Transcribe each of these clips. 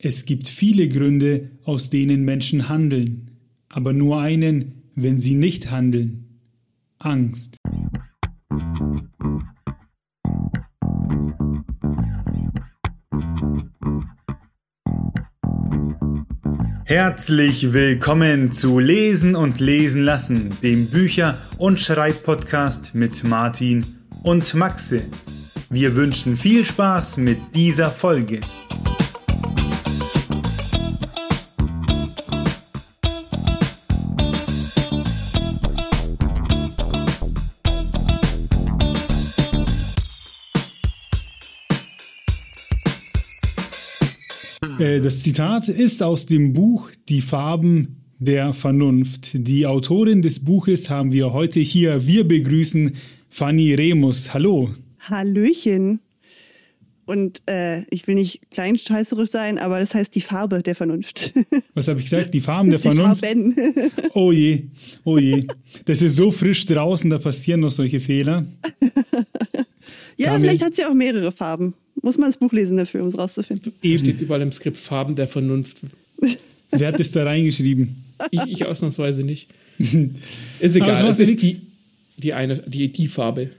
Es gibt viele Gründe, aus denen Menschen handeln, aber nur einen, wenn sie nicht handeln. Angst. Herzlich willkommen zu Lesen und Lesen lassen, dem Bücher- und Schreibpodcast mit Martin und Maxe. Wir wünschen viel Spaß mit dieser Folge. Äh, das Zitat ist aus dem Buch Die Farben der Vernunft. Die Autorin des Buches haben wir heute hier. Wir begrüßen Fanny Remus. Hallo. Hallöchen. Und äh, ich will nicht kleinscheißerisch sein, aber das heißt die Farbe der Vernunft. Was habe ich gesagt? Die Farben der die Vernunft? Farben. Oh je, oh je. Das ist so frisch draußen, da passieren noch solche Fehler. ja, vielleicht hat sie auch mehrere Farben. Muss man das Buch lesen dafür, um es rauszufinden. Hier steht überall im Skript Farben der Vernunft. Wer hat das da reingeschrieben? Ich, ich ausnahmsweise nicht. Ist egal, es ist die, die eine, die, die Farbe.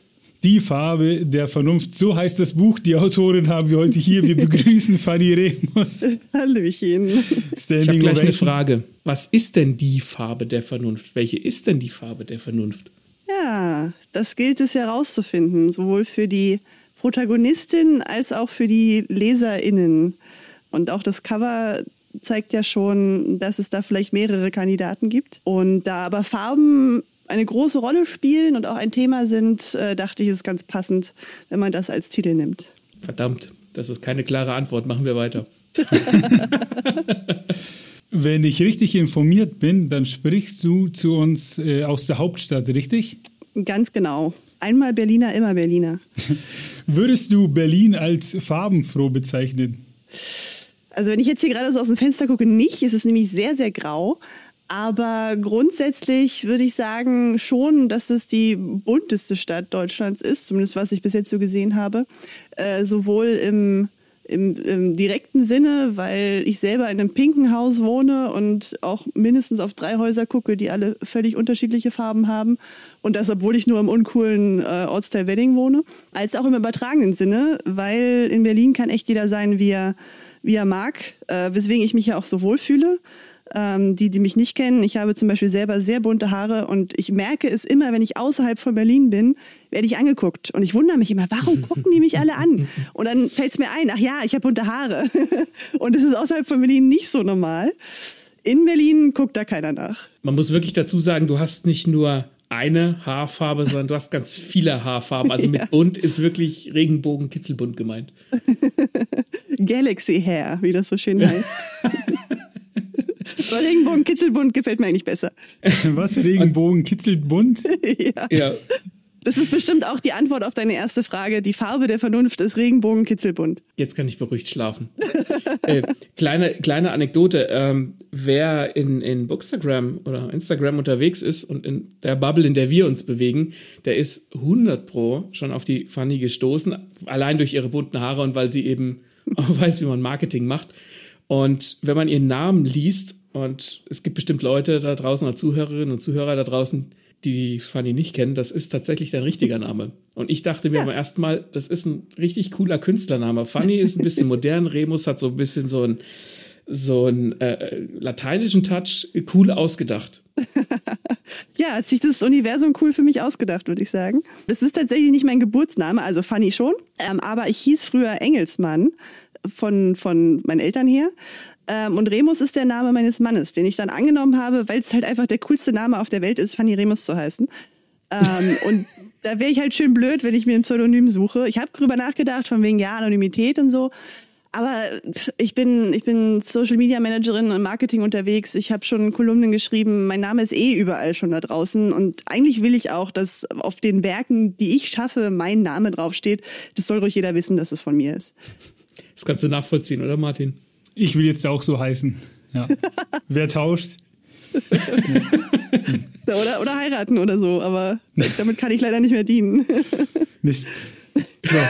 Die Farbe der Vernunft. So heißt das Buch. Die Autorin haben wir heute hier. Wir begrüßen Fanny Remus. Hallöchen. Ich habe Standing gleich eine. Frage. Was ist denn die Farbe der Vernunft? Welche ist denn die Farbe der Vernunft? Ja, das gilt es herauszufinden, sowohl für die Protagonistin als auch für die LeserInnen. Und auch das Cover zeigt ja schon, dass es da vielleicht mehrere Kandidaten gibt. Und da aber Farben eine große Rolle spielen und auch ein Thema sind, äh, dachte ich, ist ganz passend, wenn man das als Titel nimmt. Verdammt, das ist keine klare Antwort. Machen wir weiter. Wenn ich richtig informiert bin, dann sprichst du zu uns äh, aus der Hauptstadt, richtig? Ganz genau. Einmal Berliner, immer Berliner. Würdest du Berlin als farbenfroh bezeichnen? Also wenn ich jetzt hier gerade so aus dem Fenster gucke, nicht. Es ist nämlich sehr, sehr grau. Aber grundsätzlich würde ich sagen schon, dass es die bunteste Stadt Deutschlands ist, zumindest was ich bis jetzt so gesehen habe. Äh, sowohl im, im, im direkten Sinne, weil ich selber in einem pinken Haus wohne und auch mindestens auf drei Häuser gucke, die alle völlig unterschiedliche Farben haben. Und das, obwohl ich nur im uncoolen äh, Ortsteil Wedding wohne. Als auch im übertragenen Sinne, weil in Berlin kann echt jeder sein, wie er, wie er mag, äh, weswegen ich mich ja auch so wohlfühle. Ähm, die, die mich nicht kennen, ich habe zum Beispiel selber sehr bunte Haare und ich merke es immer, wenn ich außerhalb von Berlin bin, werde ich angeguckt. Und ich wundere mich immer, warum gucken die mich alle an? Und dann fällt es mir ein, ach ja, ich habe bunte Haare. und es ist außerhalb von Berlin nicht so normal. In Berlin guckt da keiner nach. Man muss wirklich dazu sagen, du hast nicht nur eine Haarfarbe, sondern du hast ganz viele Haarfarben. Also mit Ja. bunt ist wirklich Regenbogen, Kitzelbunt gemeint. Galaxy Hair, wie das so schön heißt. Regenbogen, Kitzelbunt gefällt mir eigentlich besser. Was? Regenbogen kitzelt bunt? ja. Ja, Das ist bestimmt auch die Antwort auf deine erste Frage. Die Farbe der Vernunft ist Regenbogen, Kitzelbunt. Jetzt kann ich beruhigt schlafen. äh, kleine, kleine Anekdote. Ähm, wer in, in Bookstagram oder Instagram unterwegs ist und in der Bubble, in der wir uns bewegen, der ist 100 pro schon auf die Fanny gestoßen. Allein durch ihre bunten Haare und weil sie eben auch weiß, wie man Marketing macht. Und wenn man ihren Namen liest, und es gibt bestimmt Leute da draußen oder Zuhörerinnen und Zuhörer da draußen, die Fanny nicht kennen, das ist tatsächlich dein richtiger Name. Und ich dachte mir Ja. beim ersten Mal, das ist ein richtig cooler Künstlername. Fanny ist ein bisschen modern, Remus hat so ein bisschen so einen so einen äh, lateinischen Touch, cool ausgedacht. Ja, hat sich das Universum cool für mich ausgedacht, würde ich sagen. Das ist tatsächlich nicht mein Geburtsname, also Fanny schon. Ähm, aber ich hieß früher Engelsmann von, von meinen Eltern her. Ähm, und Remus ist der Name meines Mannes, den ich dann angenommen habe, weil es halt einfach der coolste Name auf der Welt ist, Fanny Remus zu heißen. Ähm, und da wäre ich halt schön blöd, wenn ich mir ein Pseudonym suche. Ich habe drüber nachgedacht, von wegen ja, Anonymität und so. Aber ich bin, ich bin Social Media Managerin im Marketing unterwegs. Ich habe schon Kolumnen geschrieben. Mein Name ist eh überall schon da draußen. Und eigentlich will ich auch, dass auf den Werken, die ich schaffe, mein Name draufsteht. Das soll ruhig jeder wissen, dass es von mir ist. Das kannst du nachvollziehen, oder Martin? Ich will jetzt auch so heißen. Ja. Wer tauscht? Oder, oder heiraten oder so. Aber damit kann ich leider nicht mehr dienen. Mist. So.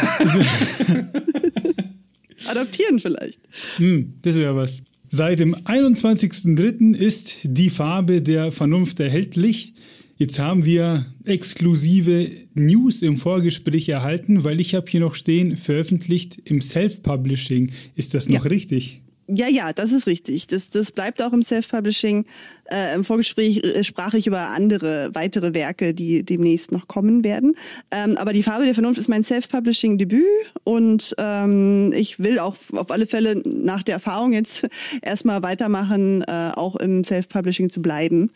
adoptieren vielleicht. Hm, das wäre was. Seit dem 21.03. ist die Farbe der Vernunft erhältlich. Jetzt haben wir exklusive News im Vorgespräch erhalten, weil ich habe hier noch stehen, veröffentlicht im Self-Publishing. Ist das noch ja. richtig? Ja, ja, das ist richtig. Das, das bleibt auch im Self-Publishing. Äh, Im Vorgespräch äh, sprach ich über andere, weitere Werke, die demnächst noch kommen werden. Ähm, aber die Farbe der Vernunft ist mein Self-Publishing-Debüt und ähm, ich will auch auf alle Fälle nach der Erfahrung jetzt erstmal weitermachen, äh, auch im Self-Publishing zu bleiben.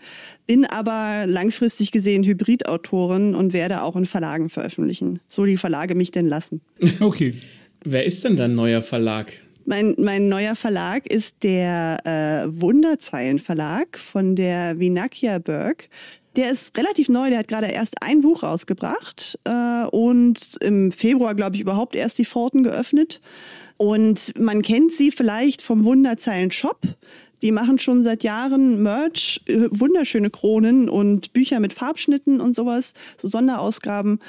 Bin aber langfristig gesehen Hybridautorin und werde auch in Verlagen veröffentlichen. So die Verlage mich denn lassen. Okay. Wer ist denn dein neuer Verlag? Mein, mein neuer Verlag ist der äh, Wunderzeilen Verlag von der Vinakia Berg. Der ist relativ neu, der hat gerade erst ein Buch rausgebracht äh, und im Februar, glaube ich, überhaupt erst die Pforten geöffnet. Und man kennt sie vielleicht vom Wunderzeilen Shop. Die machen schon seit Jahren Merch, äh, wunderschöne Kronen und Bücher mit Farbschnitten und sowas, so Sonderausgaben.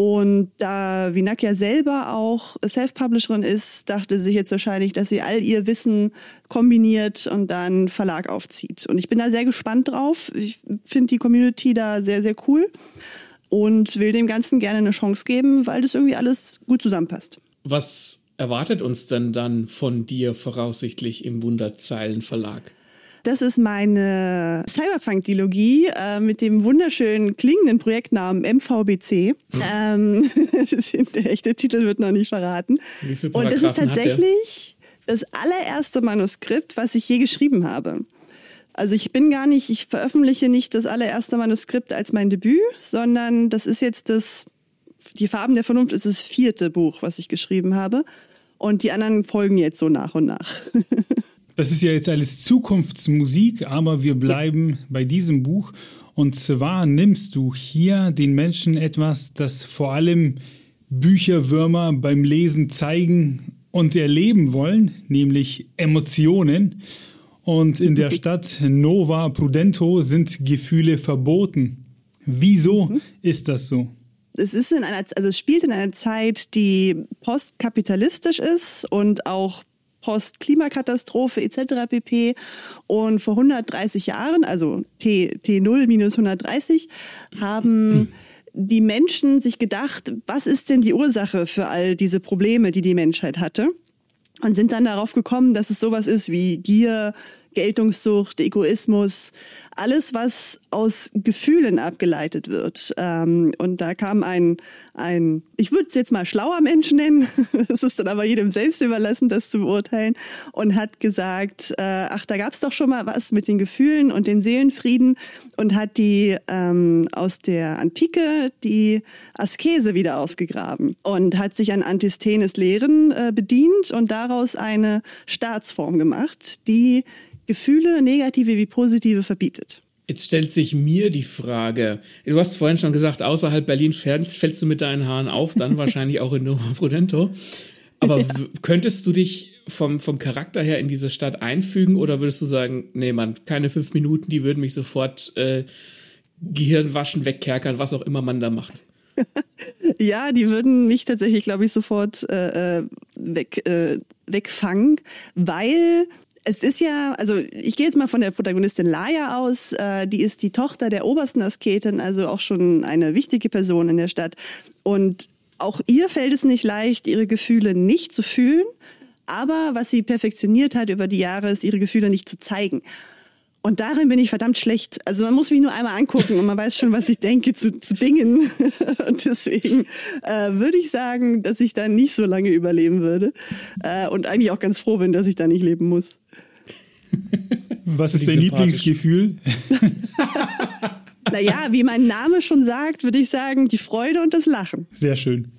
Und da Vinak ja selber auch Self-Publisherin ist, dachte sie sich jetzt wahrscheinlich, dass sie all ihr Wissen kombiniert und dann Verlag aufzieht. Und ich bin da sehr gespannt drauf. Ich finde die Community da sehr, sehr cool und will dem Ganzen gerne eine Chance geben, weil das irgendwie alles gut zusammenpasst. Was erwartet uns denn dann von dir voraussichtlich im Wunderzeilen Verlag? Das ist meine Cyberpunk-Dilogie äh, mit dem wunderschönen klingenden Projektnamen MVBC. Mhm. Ähm, der echte Titel wird noch nicht verraten. Und das ist tatsächlich das allererste Manuskript, was ich je geschrieben habe. Also ich bin gar nicht, ich veröffentliche nicht das allererste Manuskript als mein Debüt, sondern das ist jetzt das, die Farben der Vernunft ist das vierte Buch, was ich geschrieben habe. Und die anderen folgen jetzt so nach und nach. Das ist ja jetzt alles Zukunftsmusik, aber wir bleiben bei diesem Buch. Und zwar nimmst du hier den Menschen etwas, das vor allem Bücherwürmer beim Lesen zeigen und erleben wollen, nämlich Emotionen. Und in der Stadt Nova Prudento sind Gefühle verboten. Wieso mhm. ist das so? Es ist in einer, also es spielt in einer Zeit, die postkapitalistisch ist und auch Post-Klimakatastrophe etc. pp. Und vor 130 Jahren, also T, T0 minus 130, haben die Menschen sich gedacht, was ist denn die Ursache für all diese Probleme, die die Menschheit hatte? Und sind dann darauf gekommen, dass es sowas ist wie Gier, Geltungssucht, Egoismus, alles, was aus Gefühlen abgeleitet wird. Ähm, und da kam ein, ein ich würde es jetzt mal schlauer Mensch nennen, es ist dann aber jedem selbst überlassen, das zu beurteilen, und hat gesagt, äh, ach, da gab es doch schon mal was mit den Gefühlen und den Seelenfrieden und hat die ähm, aus der Antike die Askese wieder ausgegraben und hat sich an Antisthenes Lehren äh, bedient und daraus eine Staatsform gemacht, die Gefühle, negative wie positive, verbietet. Jetzt stellt sich mir die Frage, du hast vorhin schon gesagt, außerhalb Berlin fällst, fällst du mit deinen Haaren auf, dann wahrscheinlich auch in Nova Prudento. Aber ja. könntest du dich vom, vom Charakter her in diese Stadt einfügen oder würdest du sagen, nee, Mann, keine fünf Minuten, die würden mich sofort äh, Gehirn waschen, wegkerkern, was auch immer man da macht? ja, die würden mich tatsächlich, glaube ich, sofort äh, äh weg, äh, wegfangen, weil es ist ja, also ich gehe jetzt mal von der Protagonistin Laia aus. Äh, die ist die Tochter der obersten Asketin, also auch schon eine wichtige Person in der Stadt. Und auch ihr fällt es nicht leicht, ihre Gefühle nicht zu fühlen. Aber was sie perfektioniert hat über die Jahre, ist ihre Gefühle nicht zu zeigen. Und darin bin ich verdammt schlecht. Also man muss mich nur einmal angucken und man weiß schon, was ich denke zu, zu Dingen. Und deswegen äh, würde ich sagen, dass ich da nicht so lange überleben würde. Äh, und eigentlich auch ganz froh bin, dass ich da nicht leben muss. Was ist dein Lieblingsgefühl? naja, wie mein Name schon sagt, würde ich sagen, die Freude und das Lachen. Sehr schön.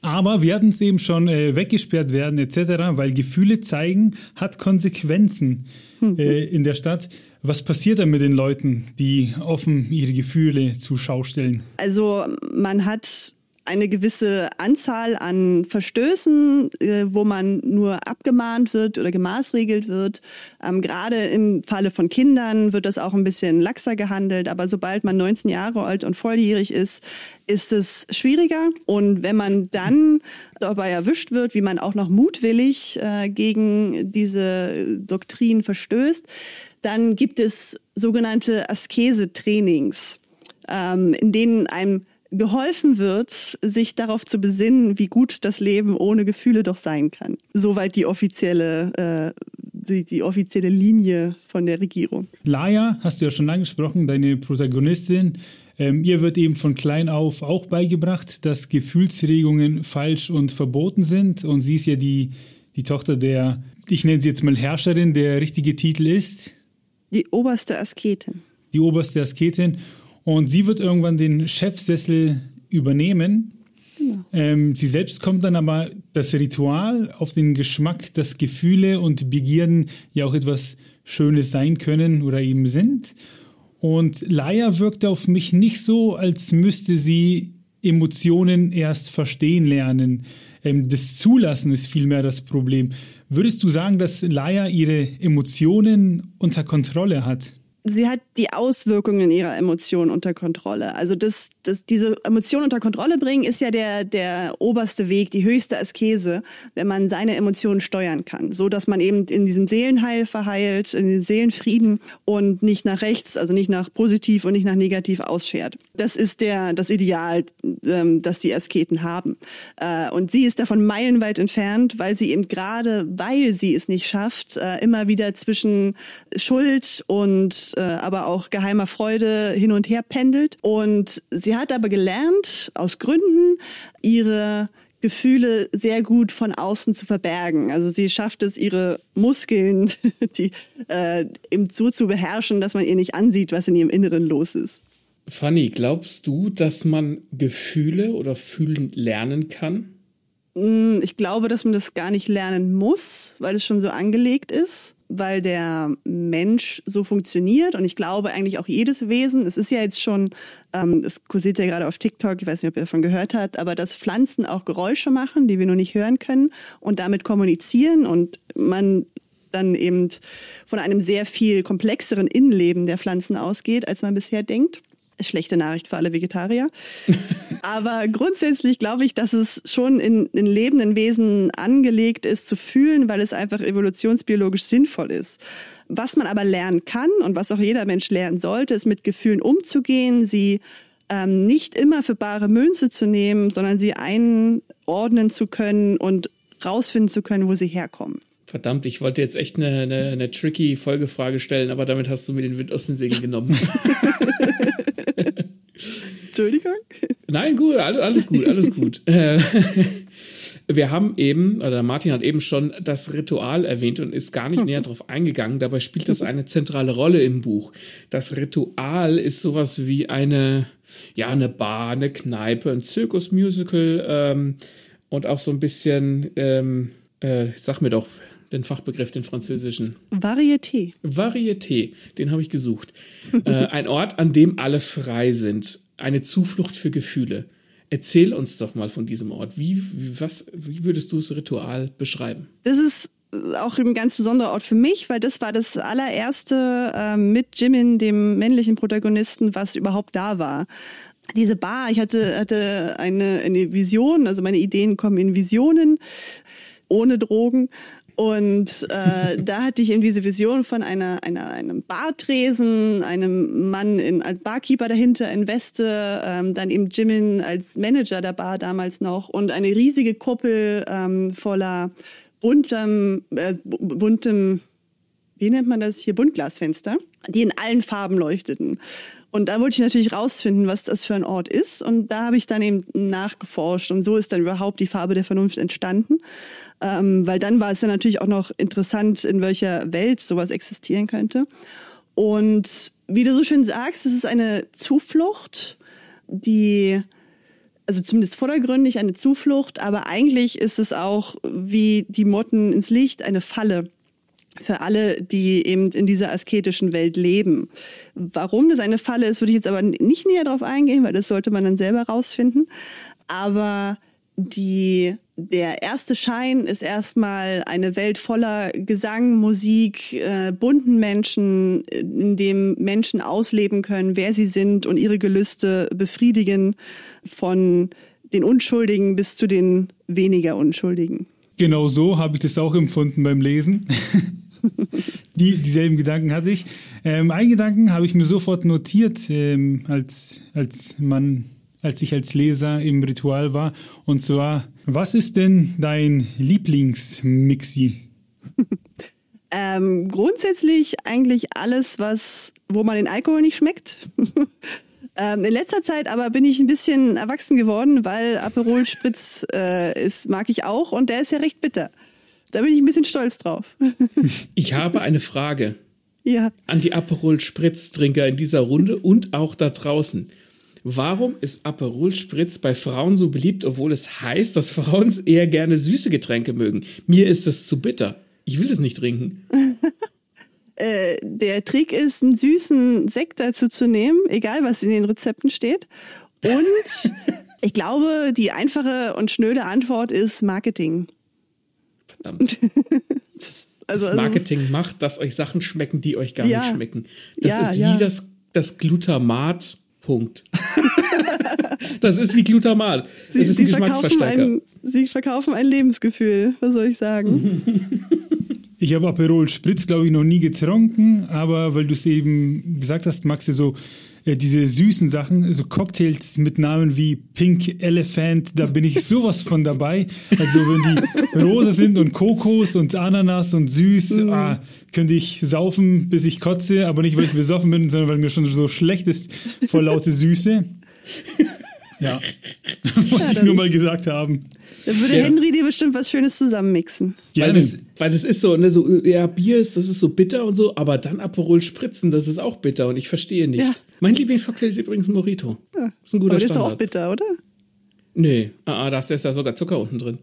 Aber wir hatten es eben schon äh, weggesperrt werden etc., weil Gefühle zeigen hat Konsequenzen. Äh, in der Stadt. Was passiert dann mit den Leuten, die offen ihre Gefühle zur Schau stellen? Also man hat eine gewisse Anzahl an Verstößen, äh, wo man nur abgemahnt wird oder gemaßregelt wird. Ähm, Gerade im Falle von Kindern wird das auch ein bisschen laxer gehandelt, aber sobald man 19 Jahre alt und volljährig ist, ist es schwieriger. Und wenn man dann dabei erwischt wird, wie man auch noch mutwillig äh, gegen diese Doktrin verstößt, dann gibt es sogenannte Askese-Trainings, ähm, in denen einem geholfen wird, sich darauf zu besinnen, wie gut das Leben ohne Gefühle doch sein kann. Soweit die offizielle, äh, die, die offizielle Linie von der Regierung. Laia, hast du ja schon angesprochen, deine Protagonistin. Ähm, ihr wird eben von klein auf auch beigebracht, dass Gefühlsregungen falsch und verboten sind. Und sie ist ja die, die Tochter der, ich nenne sie jetzt mal Herrscherin, der richtige Titel ist. Die oberste Asketin. Die oberste Asketin. Und sie wird irgendwann den Chefsessel übernehmen. Genau. Ähm, sie selbst kommt dann aber das Ritual auf den Geschmack, dass Gefühle und Begierden ja auch etwas Schönes sein können oder eben sind. Und Laia wirkte auf mich nicht so, als müsste sie Emotionen erst verstehen lernen. Ähm, das Zulassen ist vielmehr das Problem. Würdest du sagen, dass Laia ihre Emotionen unter Kontrolle hat? sie hat die Auswirkungen ihrer Emotionen unter Kontrolle. Also das, das, diese Emotionen unter Kontrolle bringen, ist ja der, der oberste Weg, die höchste Askese, wenn man seine Emotionen steuern kann. So dass man eben in diesem Seelenheil verheilt, in den Seelenfrieden und nicht nach rechts, also nicht nach positiv und nicht nach negativ ausschert. Das ist der, das Ideal, ähm, das die Asketen haben. Äh, und sie ist davon meilenweit entfernt, weil sie eben gerade, weil sie es nicht schafft, äh, immer wieder zwischen Schuld und äh, aber auch geheimer Freude hin und her pendelt. Und sie hat aber gelernt, aus Gründen, ihre Gefühle sehr gut von außen zu verbergen. Also sie schafft es, ihre Muskeln die, äh, eben so zu beherrschen, dass man ihr nicht ansieht, was in ihrem Inneren los ist. Fanny, glaubst du, dass man Gefühle oder fühlen lernen kann? Mm, ich glaube, dass man das gar nicht lernen muss, weil es schon so angelegt ist weil der Mensch so funktioniert. Und ich glaube eigentlich auch jedes Wesen, es ist ja jetzt schon, ähm, es kursiert ja gerade auf TikTok, ich weiß nicht, ob ihr davon gehört habt, aber dass Pflanzen auch Geräusche machen, die wir nur nicht hören können und damit kommunizieren und man dann eben von einem sehr viel komplexeren Innenleben der Pflanzen ausgeht, als man bisher denkt schlechte Nachricht für alle Vegetarier. Aber grundsätzlich glaube ich, dass es schon in, in lebenden Wesen angelegt ist zu fühlen, weil es einfach evolutionsbiologisch sinnvoll ist. Was man aber lernen kann und was auch jeder Mensch lernen sollte, ist mit Gefühlen umzugehen, sie ähm, nicht immer für bare Münze zu nehmen, sondern sie einordnen zu können und rausfinden zu können, wo sie herkommen. Verdammt, ich wollte jetzt echt eine, eine, eine tricky Folgefrage stellen, aber damit hast du mir den Wind aus den Segeln genommen. Entschuldigung? Nein, gut, alles gut, alles gut. Äh, wir haben eben, oder Martin hat eben schon das Ritual erwähnt und ist gar nicht näher darauf eingegangen. Dabei spielt das eine zentrale Rolle im Buch. Das Ritual ist sowas wie eine, ja, eine Bar, eine Kneipe, ein Zirkusmusical ähm, und auch so ein bisschen, ähm, äh, sag mir doch, den Fachbegriff, den französischen. Varieté. Varieté, den habe ich gesucht. äh, ein Ort, an dem alle frei sind. Eine Zuflucht für Gefühle. Erzähl uns doch mal von diesem Ort. Wie, was, wie würdest du das Ritual beschreiben? Das ist auch ein ganz besonderer Ort für mich, weil das war das allererste äh, mit Jimin, dem männlichen Protagonisten, was überhaupt da war diese Bar, ich hatte, hatte eine, eine Vision, also meine Ideen kommen in Visionen, ohne Drogen. Und äh, da hatte ich eben diese Vision von einer, einer, einem Bartresen, einem Mann in, als Barkeeper dahinter in Weste, ähm, dann eben Jimin als Manager der Bar damals noch und eine riesige Kuppel ähm, voller buntem, äh, buntem, wie nennt man das hier, Buntglasfenster, die in allen Farben leuchteten. Und da wollte ich natürlich rausfinden, was das für ein Ort ist. Und da habe ich dann eben nachgeforscht. Und so ist dann überhaupt die Farbe der Vernunft entstanden. Ähm, weil dann war es dann natürlich auch noch interessant, in welcher Welt sowas existieren könnte. Und wie du so schön sagst, es ist eine Zuflucht, die, also zumindest vordergründig eine Zuflucht, aber eigentlich ist es auch wie die Motten ins Licht eine Falle für alle, die eben in dieser asketischen Welt leben. Warum das eine Falle ist, würde ich jetzt aber nicht näher darauf eingehen, weil das sollte man dann selber rausfinden. aber die, der erste Schein ist erstmal eine Welt voller Gesang, Musik, äh, bunten Menschen, in dem Menschen ausleben können, wer sie sind und ihre Gelüste befriedigen, von den Unschuldigen bis zu den weniger Unschuldigen. Genau so habe ich das auch empfunden beim Lesen. Die, dieselben Gedanken hatte ich. Ähm, einen Gedanken habe ich mir sofort notiert, ähm, als, als man als ich als Leser im Ritual war. Und zwar, was ist denn dein Lieblingsmixi? ähm, grundsätzlich eigentlich alles, was, wo man den Alkohol nicht schmeckt. ähm, in letzter Zeit aber bin ich ein bisschen erwachsen geworden, weil Aperol Spritz äh, ist, mag ich auch und der ist ja recht bitter. Da bin ich ein bisschen stolz drauf. ich habe eine Frage. Ja. An die Aperol Spritz-Trinker in dieser Runde und auch da draußen. Warum ist Aperol Spritz bei Frauen so beliebt, obwohl es heißt, dass Frauen eher gerne süße Getränke mögen? Mir ist das zu bitter. Ich will das nicht trinken. äh, der Trick ist, einen süßen Sekt dazu zu nehmen, egal was in den Rezepten steht. Und ich glaube, die einfache und schnöde Antwort ist Marketing. Verdammt. das, also, das Marketing also, macht, dass euch Sachen schmecken, die euch gar ja, nicht schmecken. Das ja, ist wie ja. das, das Glutamat Punkt. das ist wie Glutamat. Sie, das ist Sie Geschmacksverstärker. Ein, Sie verkaufen ein Lebensgefühl, was soll ich sagen? Ich habe Aperol Spritz, glaube ich, noch nie getrunken, aber weil du es eben gesagt hast, magst du so äh, diese süßen Sachen, so Cocktails mit Namen wie Pink Elephant, da bin ich sowas von dabei. Also wenn die rosa sind und Kokos und Ananas und süß, mm. ah, könnte ich saufen, bis ich kotze, aber nicht, weil ich besoffen bin, sondern weil mir schon so schlecht ist vor laute Süße. Ja, wollte ja, ich nur mal gesagt haben. Da würde ja. Henry dir bestimmt was Schönes zusammenmixen. Weil das, weil das ist so, ne, so, ja, Bier ist, das ist so bitter und so, aber dann Aperol Spritzen, das ist auch bitter und ich verstehe nicht. Ja. Mein Lieblingscocktail ist übrigens ein Morito. Ja. Das ist ein guter aber das Standard. ist doch auch bitter, oder? Nee, ah, ah, da ist ja sogar Zucker unten drin.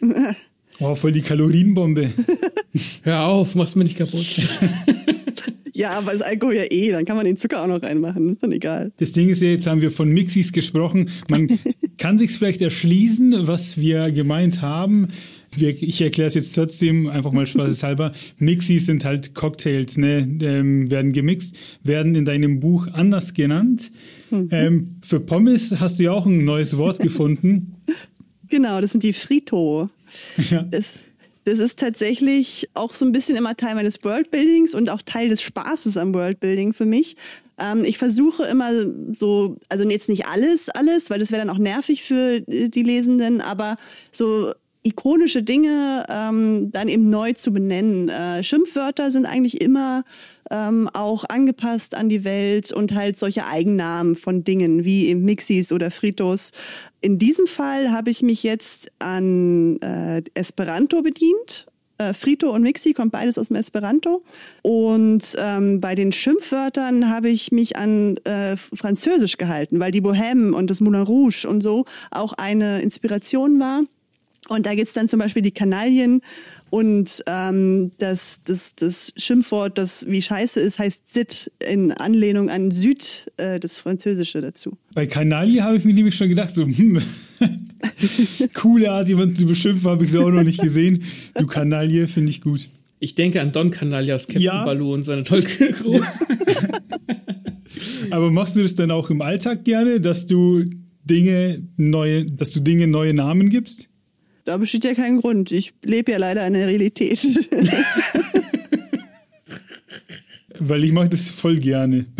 oh, voll die Kalorienbombe. Hör auf, mach's mir nicht kaputt. Ja, aber ist Alkohol ja eh, dann kann man den Zucker auch noch reinmachen, ist dann egal. Das Ding ist ja, jetzt haben wir von Mixis gesprochen. Man kann sich vielleicht erschließen, was wir gemeint haben. ich erkläre es jetzt trotzdem einfach mal spaßeshalber. Mixis sind halt Cocktails, ne? Ähm, werden gemixt, werden in deinem Buch anders genannt. Mhm. Ähm, für Pommes hast du ja auch ein neues Wort gefunden. Genau, das sind die Frito. Ja. Das das ist tatsächlich auch so ein bisschen immer Teil meines Worldbuildings und auch Teil des Spaßes am Worldbuilding für mich. Ähm, ich versuche immer so, also jetzt nicht alles, alles, weil das wäre dann auch nervig für die Lesenden, aber so ikonische Dinge ähm, dann eben neu zu benennen. Äh, Schimpfwörter sind eigentlich immer ähm, auch angepasst an die Welt und halt solche Eigennamen von Dingen wie eben Mixis oder Fritos. In diesem Fall habe ich mich jetzt an äh, Esperanto bedient. Äh, Frito und Mixi kommt beides aus dem Esperanto. Und ähm, bei den Schimpfwörtern habe ich mich an äh, Französisch gehalten, weil die Bohème und das Moulin Rouge und so auch eine Inspiration war. Und da gibt's dann zum Beispiel die Kanalien und ähm, das, das, das Schimpfwort, das wie scheiße ist, heißt dit in Anlehnung an Süd, äh, das Französische dazu. Bei Kanaille habe ich mir nämlich schon gedacht, so, hm, coole Art, jemanden zu beschimpfen, habe ich so auch noch nicht gesehen. Du Kanaille finde ich gut. Ich denke an Don Canaille aus Captain ja. Baloo und seine tollkühne Crew. Aber machst du das dann auch im Alltag gerne, dass du Dinge neue, dass du Dinge neue Namen gibst? Da besteht ja kein Grund. Ich lebe ja leider in der Realität. Weil ich mache das voll gerne.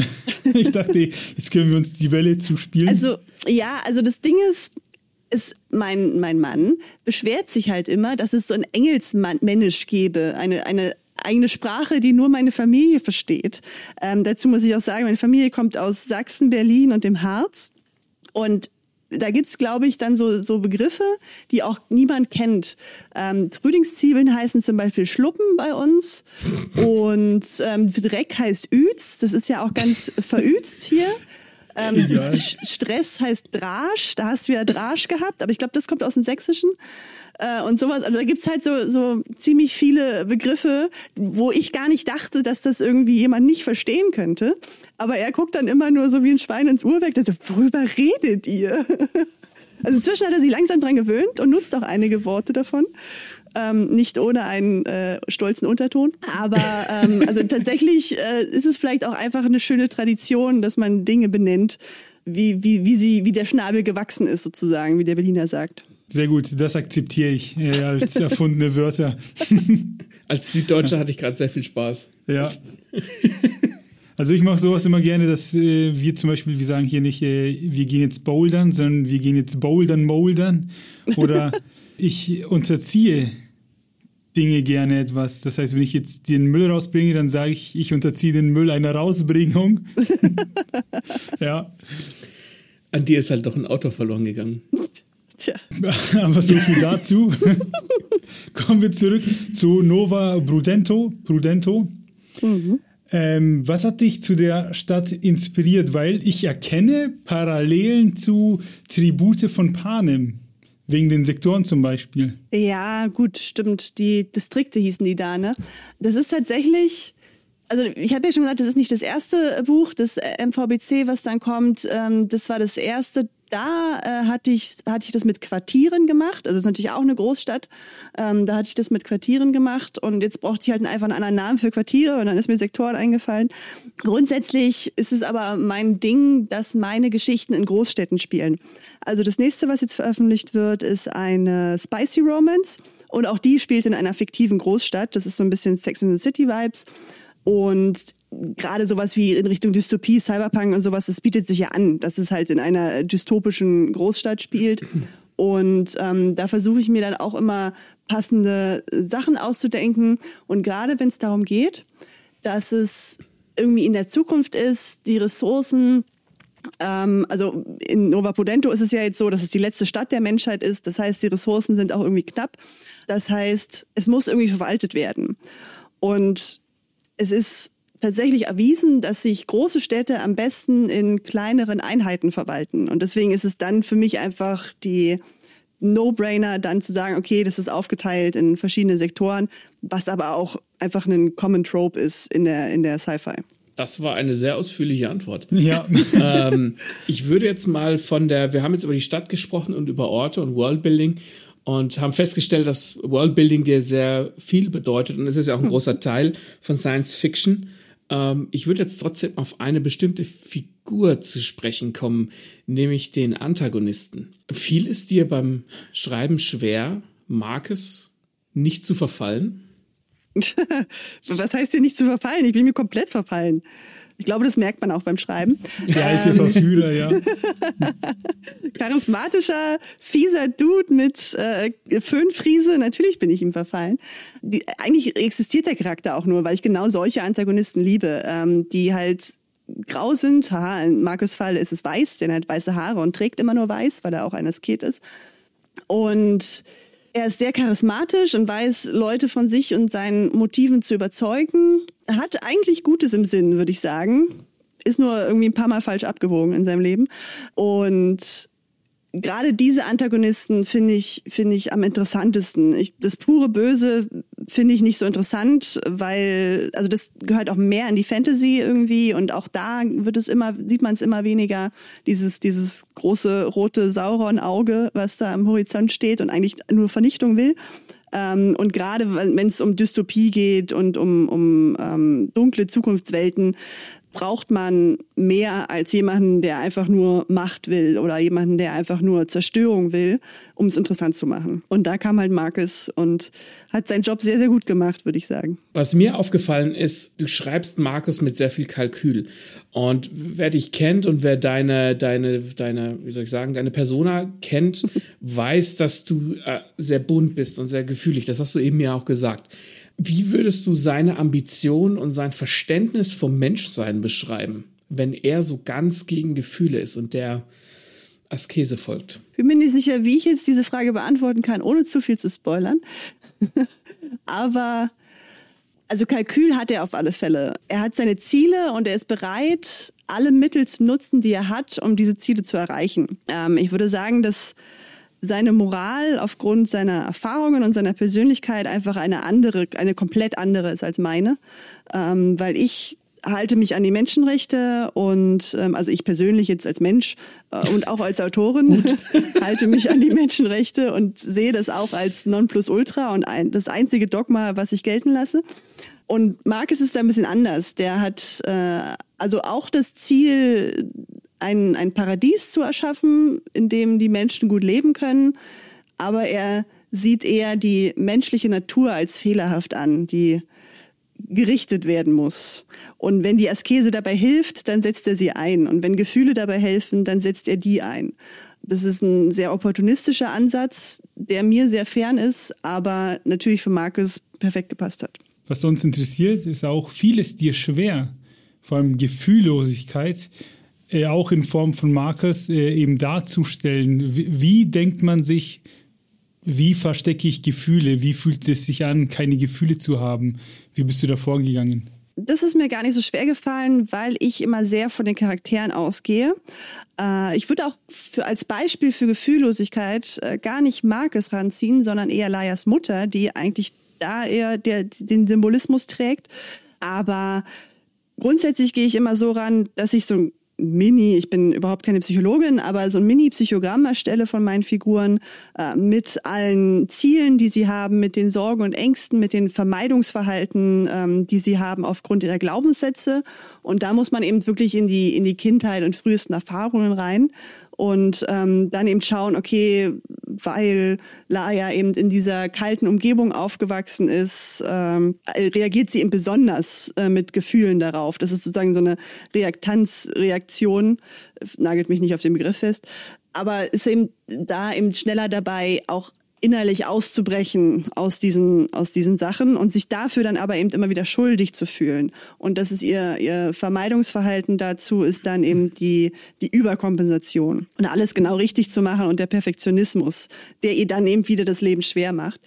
Ich dachte, jetzt können wir uns die Welle zuspielen. Also, ja, also das Ding ist, ist mein, mein Mann beschwert sich halt immer, dass es so ein Engelsmännisch gäbe, eine, eine eigene Sprache, die nur meine Familie versteht. Ähm, dazu muss ich auch sagen, meine Familie kommt aus Sachsen, Berlin und dem Harz. Und da gibt's glaube ich, dann so, so Begriffe, die auch niemand kennt. Ähm, Trüdingszwiebeln heißen zum Beispiel Schluppen bei uns und ähm, Dreck heißt Üz. Das ist ja auch ganz verüzt hier. Ähm, Stress heißt Drasch, da hast du ja Drasch gehabt, aber ich glaube, das kommt aus dem Sächsischen äh, und sowas. Also da gibt's halt so, so ziemlich viele Begriffe, wo ich gar nicht dachte, dass das irgendwie jemand nicht verstehen könnte. Aber er guckt dann immer nur so wie ein Schwein ins Uhrwerk. So, worüber redet ihr? Also inzwischen hat er sich langsam dran gewöhnt und nutzt auch einige Worte davon. Ähm, nicht ohne einen äh, stolzen Unterton. Aber ähm, also tatsächlich äh, ist es vielleicht auch einfach eine schöne Tradition, dass man Dinge benennt, wie, wie, wie, sie, wie der Schnabel gewachsen ist, sozusagen, wie der Berliner sagt. Sehr gut, das akzeptiere ich äh, als erfundene Wörter. als Süddeutscher hatte ich gerade sehr viel Spaß. Ja. Also ich mache sowas immer gerne, dass äh, wir zum Beispiel, wir sagen hier nicht, äh, wir gehen jetzt bouldern, sondern wir gehen jetzt bouldern, mouldern. Oder ich unterziehe Dinge gerne etwas. Das heißt, wenn ich jetzt den Müll rausbringe, dann sage ich, ich unterziehe den Müll einer Rausbringung. ja. An dir ist halt doch ein Auto verloren gegangen. Tja. Aber so viel dazu. Kommen wir zurück zu Nova Prudento. Prudento. Mhm. Ähm, was hat dich zu der Stadt inspiriert? Weil ich erkenne Parallelen zu Tribute von Panem. Wegen den Sektoren zum Beispiel. Ja, gut, stimmt. Die Distrikte hießen die da, ne? Das ist tatsächlich, also ich habe ja schon gesagt, das ist nicht das erste Buch, das MVBC, was dann kommt. Ähm, das war das erste da äh, hatte ich hatte ich das mit Quartieren gemacht. Also es ist natürlich auch eine Großstadt. Ähm, da hatte ich das mit Quartieren gemacht und jetzt brauchte ich halt einfach einen anderen Namen für Quartiere und dann ist mir Sektoren eingefallen. Grundsätzlich ist es aber mein Ding, dass meine Geschichten in Großstädten spielen. Also das nächste, was jetzt veröffentlicht wird, ist eine Spicy Romance und auch die spielt in einer fiktiven Großstadt. Das ist so ein bisschen Sex in the City Vibes. Und gerade sowas wie in Richtung Dystopie, Cyberpunk und sowas, das bietet sich ja an, dass es halt in einer dystopischen Großstadt spielt. Und ähm, da versuche ich mir dann auch immer passende Sachen auszudenken. Und gerade wenn es darum geht, dass es irgendwie in der Zukunft ist, die Ressourcen, ähm, also in Nova Podento ist es ja jetzt so, dass es die letzte Stadt der Menschheit ist. Das heißt, die Ressourcen sind auch irgendwie knapp. Das heißt, es muss irgendwie verwaltet werden. Und es ist tatsächlich erwiesen, dass sich große Städte am besten in kleineren Einheiten verwalten. Und deswegen ist es dann für mich einfach die No-Brainer, dann zu sagen, okay, das ist aufgeteilt in verschiedene Sektoren, was aber auch einfach ein Common Trope ist in der, in der Sci-Fi. Das war eine sehr ausführliche Antwort. Ja. ähm, ich würde jetzt mal von der, wir haben jetzt über die Stadt gesprochen und über Orte und Worldbuilding und haben festgestellt, dass Worldbuilding dir sehr viel bedeutet und es ist ja auch ein großer Teil von Science Fiction. Ähm, ich würde jetzt trotzdem auf eine bestimmte Figur zu sprechen kommen, nämlich den Antagonisten. Fiel es dir beim Schreiben schwer, Marcus nicht zu verfallen? Was heißt dir nicht zu verfallen? Ich bin mir komplett verfallen. Ich glaube, das merkt man auch beim Schreiben. Der alte ähm, Verführer, ja. Charismatischer, fieser Dude mit äh, Föhnfriese, natürlich bin ich ihm verfallen. Die, eigentlich existiert der Charakter auch nur, weil ich genau solche Antagonisten liebe, ähm, die halt grau sind. Haha, in Markus Fall ist es weiß, denn er hat weiße Haare und trägt immer nur weiß, weil er auch ein Asket ist. Und er ist sehr charismatisch und weiß, Leute von sich und seinen Motiven zu überzeugen. Hat eigentlich Gutes im Sinn, würde ich sagen. Ist nur irgendwie ein paar Mal falsch abgewogen in seinem Leben. Und gerade diese Antagonisten finde ich, finde ich am interessantesten. Ich, das pure Böse finde ich nicht so interessant, weil, also das gehört auch mehr in die Fantasy irgendwie und auch da wird es immer, sieht man es immer weniger, dieses, dieses große rote Sauron-Auge, was da am Horizont steht und eigentlich nur Vernichtung will. Ähm, und gerade wenn es um Dystopie geht und um, um ähm, dunkle Zukunftswelten, braucht man mehr als jemanden, der einfach nur Macht will oder jemanden, der einfach nur Zerstörung will, um es interessant zu machen. Und da kam halt Marcus und hat seinen Job sehr, sehr gut gemacht, würde ich sagen. Was mir aufgefallen ist, du schreibst Marcus mit sehr viel Kalkül. Und wer dich kennt und wer deine, deine, deine, wie soll ich sagen, deine Persona kennt, weiß, dass du äh, sehr bunt bist und sehr gefühlig. Das hast du eben ja auch gesagt. Wie würdest du seine Ambition und sein Verständnis vom Menschsein beschreiben, wenn er so ganz gegen Gefühle ist und der Askese folgt? Ich bin mir nicht sicher, wie ich jetzt diese Frage beantworten kann, ohne zu viel zu spoilern. Aber also Kalkül hat er auf alle Fälle. Er hat seine Ziele und er ist bereit, alle Mittel zu nutzen, die er hat, um diese Ziele zu erreichen. Ähm, ich würde sagen, dass seine Moral aufgrund seiner Erfahrungen und seiner Persönlichkeit einfach eine andere, eine komplett andere ist als meine, ähm, weil ich halte mich an die Menschenrechte und ähm, also ich persönlich jetzt als Mensch äh, und auch als Autorin halte mich an die Menschenrechte und sehe das auch als Nonplusultra und ein, das einzige Dogma, was ich gelten lasse. Und Marcus ist da ein bisschen anders. Der hat äh, also auch das Ziel, ein, ein Paradies zu erschaffen, in dem die Menschen gut leben können, aber er sieht eher die menschliche Natur als fehlerhaft an, die gerichtet werden muss. Und wenn die Askese dabei hilft, dann setzt er sie ein. Und wenn Gefühle dabei helfen, dann setzt er die ein. Das ist ein sehr opportunistischer Ansatz, der mir sehr fern ist, aber natürlich für Markus perfekt gepasst hat. Was uns interessiert, ist auch vieles dir schwer, vor allem Gefühllosigkeit, äh, auch in Form von Markus äh, eben darzustellen. Wie, wie denkt man sich, wie verstecke ich Gefühle? Wie fühlt es sich an, keine Gefühle zu haben? Wie bist du da vorgegangen? Das ist mir gar nicht so schwer gefallen, weil ich immer sehr von den Charakteren ausgehe. Äh, ich würde auch für, als Beispiel für Gefühllosigkeit äh, gar nicht Marcus ranziehen, sondern eher Laias Mutter, die eigentlich da eher der, den Symbolismus trägt. Aber grundsätzlich gehe ich immer so ran, dass ich so ein Mini, ich bin überhaupt keine Psychologin, aber so ein Mini-Psychogramm erstelle von meinen Figuren äh, mit allen Zielen, die sie haben, mit den Sorgen und Ängsten, mit den Vermeidungsverhalten, ähm, die sie haben aufgrund ihrer Glaubenssätze. Und da muss man eben wirklich in die, in die Kindheit und frühesten Erfahrungen rein und ähm, dann eben schauen, okay, weil Laia eben in dieser kalten Umgebung aufgewachsen ist, ähm, reagiert sie eben besonders äh, mit Gefühlen darauf. Das ist sozusagen so eine Reaktanzreaktion, nagelt mich nicht auf den Begriff fest, aber ist eben da eben schneller dabei, auch innerlich auszubrechen aus diesen, aus diesen Sachen und sich dafür dann aber eben immer wieder schuldig zu fühlen. Und das ist ihr, ihr Vermeidungsverhalten dazu ist dann eben die, die Überkompensation und alles genau richtig zu machen und der Perfektionismus, der ihr dann eben wieder das Leben schwer macht.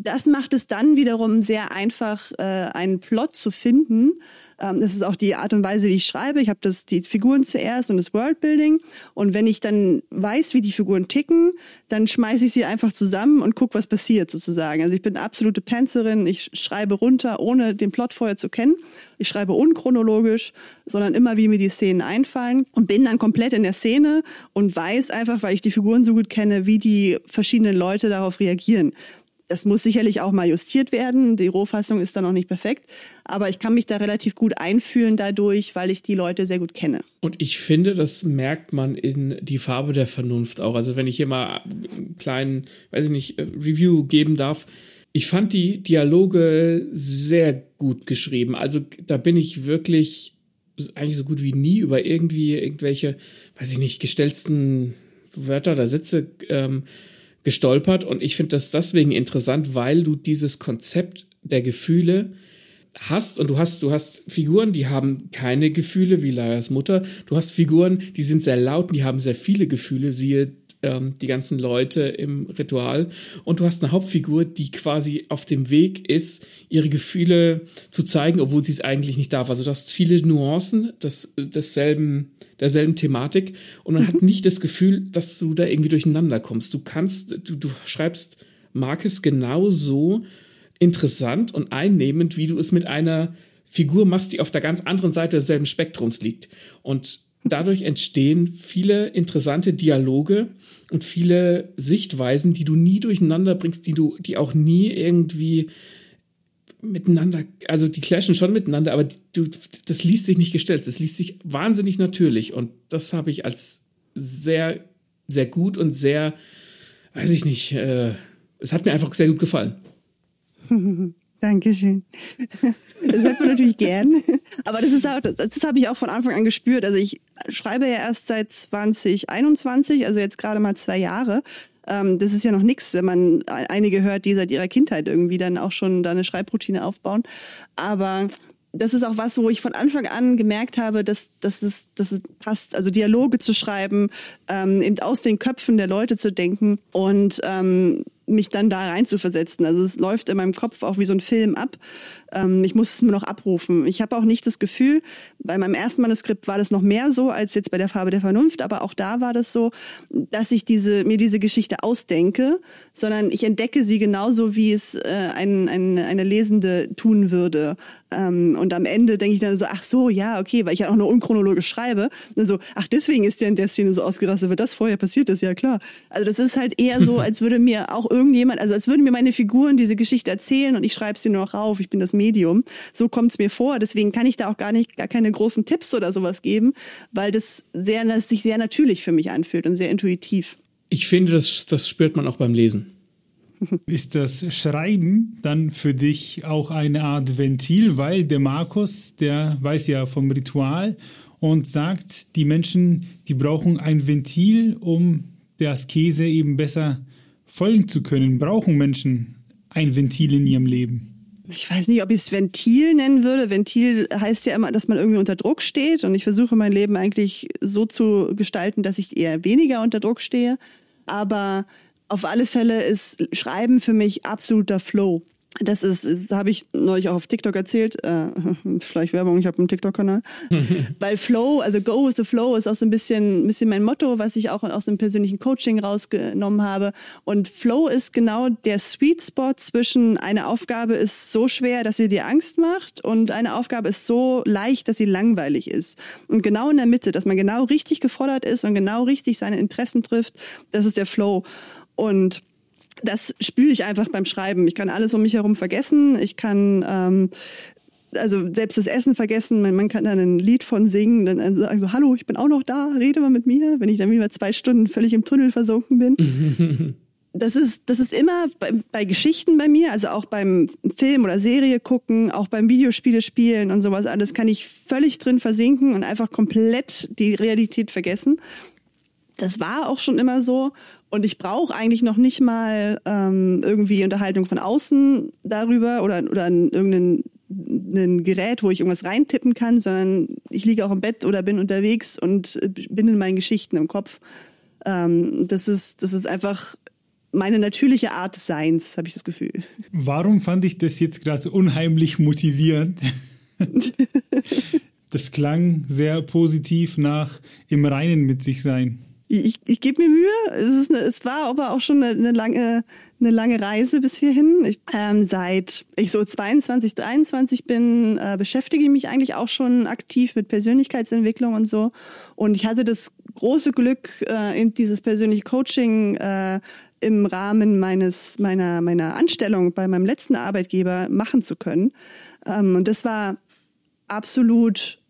Das macht es dann wiederum sehr einfach, äh, einen Plot zu finden, ähm, das ist auch die Art und Weise, wie ich schreibe. Ich habe das die Figuren zuerst und das Worldbuilding. Und wenn ich dann weiß, wie die Figuren ticken, dann schmeiße ich sie einfach zusammen und gucke, was passiert sozusagen. Also ich bin absolute Panzerin. Ich schreibe runter, ohne den Plot vorher zu kennen. Ich schreibe unchronologisch, sondern immer, wie mir die Szenen einfallen und bin dann komplett in der Szene und weiß einfach, weil ich die Figuren so gut kenne, wie die verschiedenen Leute darauf reagieren. Das muss sicherlich auch mal justiert werden. Die Rohfassung ist da noch nicht perfekt. Aber ich kann mich da relativ gut einfühlen dadurch, weil ich die Leute sehr gut kenne. Und ich finde, das merkt man in die Farbe der Vernunft auch. Also wenn ich hier mal einen kleinen, weiß ich nicht, äh, Review geben darf. Ich fand die Dialoge sehr gut geschrieben. Also da bin ich wirklich eigentlich so gut wie nie über irgendwie irgendwelche, weiß ich nicht, gestellten Wörter oder Sätze ähm, gestolpert. Und ich finde das deswegen interessant, weil du dieses Konzept der Gefühle hast. Und du hast du hast Figuren, die haben keine Gefühle wie Laias Mutter. Du hast Figuren, die sind sehr laut und die haben sehr viele Gefühle, siehe ähm, die ganzen Leute im Ritual. Und du hast eine Hauptfigur, die quasi auf dem Weg ist, ihre Gefühle zu zeigen, obwohl sie es eigentlich nicht darf. Also du hast viele Nuancen des, desselben, derselben Thematik und man mhm. hat nicht das Gefühl, dass du da irgendwie durcheinander kommst. Du kannst, du, du schreibst Marcus genauso interessant und einnehmend, wie du es mit einer Figur machst, die auf der ganz anderen Seite desselben Spektrums liegt. Und dadurch entstehen viele interessante Dialoge und viele Sichtweisen, die du nie durcheinander bringst, die du, die auch nie irgendwie miteinander, also die clashen schon miteinander, aber du, das liest sich nicht gestellt, das liest sich wahnsinnig natürlich und das habe ich als sehr, sehr gut und sehr, weiß ich nicht, äh, es hat mir einfach sehr gut gefallen. Dankeschön. Das hört man natürlich gern. Aber das ist auch, das, das habe ich auch von Anfang an gespürt. Also ich schreibe ja erst seit 2021, also jetzt gerade mal zwei Jahre. Ähm, das ist ja noch nichts, wenn man einige hört, die seit ihrer Kindheit irgendwie dann auch schon da eine Schreibroutine aufbauen. Aber das ist auch was, wo ich von Anfang an gemerkt habe, dass, dass, es, dass es passt, also Dialoge zu schreiben, ähm, eben aus den Köpfen der Leute zu denken und ähm, mich dann da rein zu versetzen. Also es läuft in meinem Kopf auch wie so ein Film ab. Ähm, ich muss es nur noch abrufen. Ich habe auch nicht das Gefühl, bei meinem ersten Manuskript war das noch mehr so als jetzt bei der Farbe der Vernunft, aber auch da war das so, dass ich diese, mir diese Geschichte ausdenke, sondern ich entdecke sie genauso, wie es äh, ein, ein, eine Lesende tun würde. Ähm, und am Ende denke ich dann so, ach so, ja, okay, weil ich ja auch nur unchronologisch schreibe. Und so, ach, deswegen ist der in der Szene so ausgerastet, weil das vorher passiert ist, ja klar. Also das ist halt eher so, als würde mir auch irgendjemand, also als würden mir meine Figuren diese Geschichte erzählen und ich schreibe sie nur noch rauf, ich bin das Medium. So kommt es mir vor. Deswegen kann ich da auch gar nicht, gar keine großen Tipps oder sowas geben, weil das sehr, das sich sehr natürlich für mich anfühlt und sehr intuitiv. Ich finde, das, das spürt man auch beim Lesen. Ist das Schreiben dann für dich auch eine Art Ventil, weil der Markus, der weiß ja vom Ritual und sagt, die Menschen, die brauchen ein Ventil, um der Askese eben besser folgen zu können. Brauchen Menschen ein Ventil in ihrem Leben? Ich weiß nicht, ob ich es Ventil nennen würde. Ventil heißt ja immer, dass man irgendwie unter Druck steht. Und ich versuche mein Leben eigentlich so zu gestalten, dass ich eher weniger unter Druck stehe. Aber auf alle Fälle ist Schreiben für mich absoluter Flow. Das ist, da habe ich neulich auch auf TikTok erzählt, äh, vielleicht Werbung, ich habe einen TikTok-Kanal. Weil Flow, also Go with the Flow ist auch so ein bisschen, ein bisschen mein Motto, was ich auch aus einem persönlichen Coaching rausgenommen habe. Und Flow ist genau der Sweet Spot zwischen eine Aufgabe ist so schwer, dass sie dir Angst macht und eine Aufgabe ist so leicht, dass sie langweilig ist. Und genau in der Mitte, dass man genau richtig gefordert ist und genau richtig seine Interessen trifft, das ist der Flow. Und das spüre ich einfach beim Schreiben. Ich kann alles um mich herum vergessen. Ich kann ähm, also selbst das Essen vergessen. Man, man kann dann ein Lied von singen, dann sagen so, hallo, ich bin auch noch da, rede mal mit mir, wenn ich dann wieder zwei Stunden völlig im Tunnel versunken bin. das ist, das ist immer bei, bei, Geschichten bei mir, also auch beim Film oder Serie gucken, auch beim Videospiele spielen und sowas alles kann ich völlig drin versinken und einfach komplett die Realität vergessen. Das war auch schon immer so. Und ich brauche eigentlich noch nicht mal ähm, irgendwie Unterhaltung von außen darüber oder, oder irgendein ein Gerät, wo ich irgendwas reintippen kann, sondern ich liege auch im Bett oder bin unterwegs und bin in meinen Geschichten im Kopf. Ähm, das, ist, das ist einfach meine natürliche Art des Seins, habe ich das Gefühl. Warum fand ich das jetzt gerade unheimlich motivierend? das klang sehr positiv nach im Reinen mit sich sein ich, ich gebe mir Mühe. Es, ist eine, es war aber auch schon eine, eine lange eine lange Reise bis hierhin. Ich, ähm, seit ich so 22, 23 bin, äh, beschäftige ich mich eigentlich auch schon aktiv mit Persönlichkeitsentwicklung und so. Und ich hatte das große Glück, äh, eben dieses persönliche Coaching äh, im Rahmen meines meiner meiner Anstellung bei meinem letzten Arbeitgeber machen zu können. Ähm, und das war absolut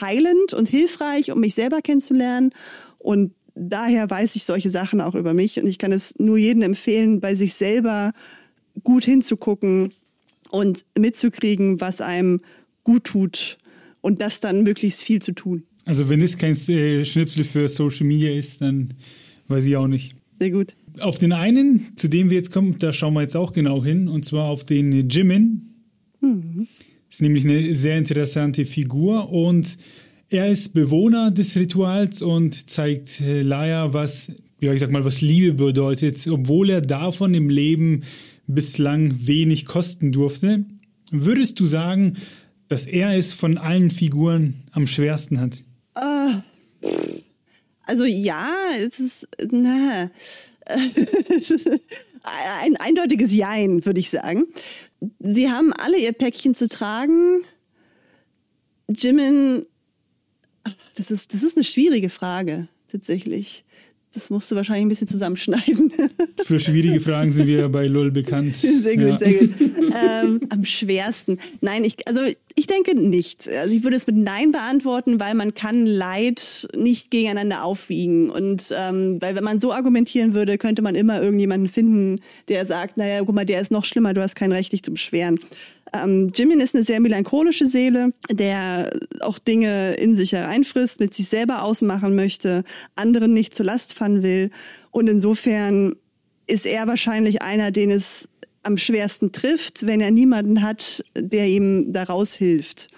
heilend und hilfreich, um mich selber kennenzulernen und daher weiß ich solche Sachen auch über mich. Und ich kann es nur jedem empfehlen, bei sich selber gut hinzugucken und mitzukriegen, was einem gut tut und das dann möglichst viel zu tun. Also wenn es kein äh, Schnipsel für Social Media ist, dann weiß ich auch nicht. Sehr gut. Auf den einen, zu dem wir jetzt kommen, da schauen wir jetzt auch genau hin, und zwar auf den Jimin. Mhm. Ist nämlich eine sehr interessante Figur und er ist Bewohner des Rituals und zeigt äh, Laia, was, ja, ich sag mal, was Liebe bedeutet, obwohl er davon im Leben bislang wenig kosten durfte. Würdest du sagen, dass er es von allen Figuren am schwersten hat? Uh, also ja, es ist, na, es ist ein eindeutiges Jein, würde ich sagen. Sie haben alle ihr Päckchen zu tragen. Jimin das ist, das ist eine schwierige Frage, tatsächlich. Das musst du wahrscheinlich ein bisschen zusammenschneiden. Für schwierige Fragen sind wir bei LOL bekannt. Sehr gut, ja. sehr gut. Ähm, am schwersten. Nein, ich, also ich denke nicht. Also ich würde es mit Nein beantworten, weil man kann Leid nicht gegeneinander aufwiegen. Und ähm, weil wenn man so argumentieren würde, könnte man immer irgendjemanden finden, der sagt, naja, guck mal, der ist noch schlimmer, du hast kein Recht, dich zu beschweren. Ähm, Jimin ist eine sehr melancholische Seele, der auch Dinge in sich hereinfrisst, mit sich selber ausmachen möchte, anderen nicht zur Last fallen will. Und insofern ist er wahrscheinlich einer, den es am schwersten trifft, wenn er niemanden hat, der ihm daraus hilft.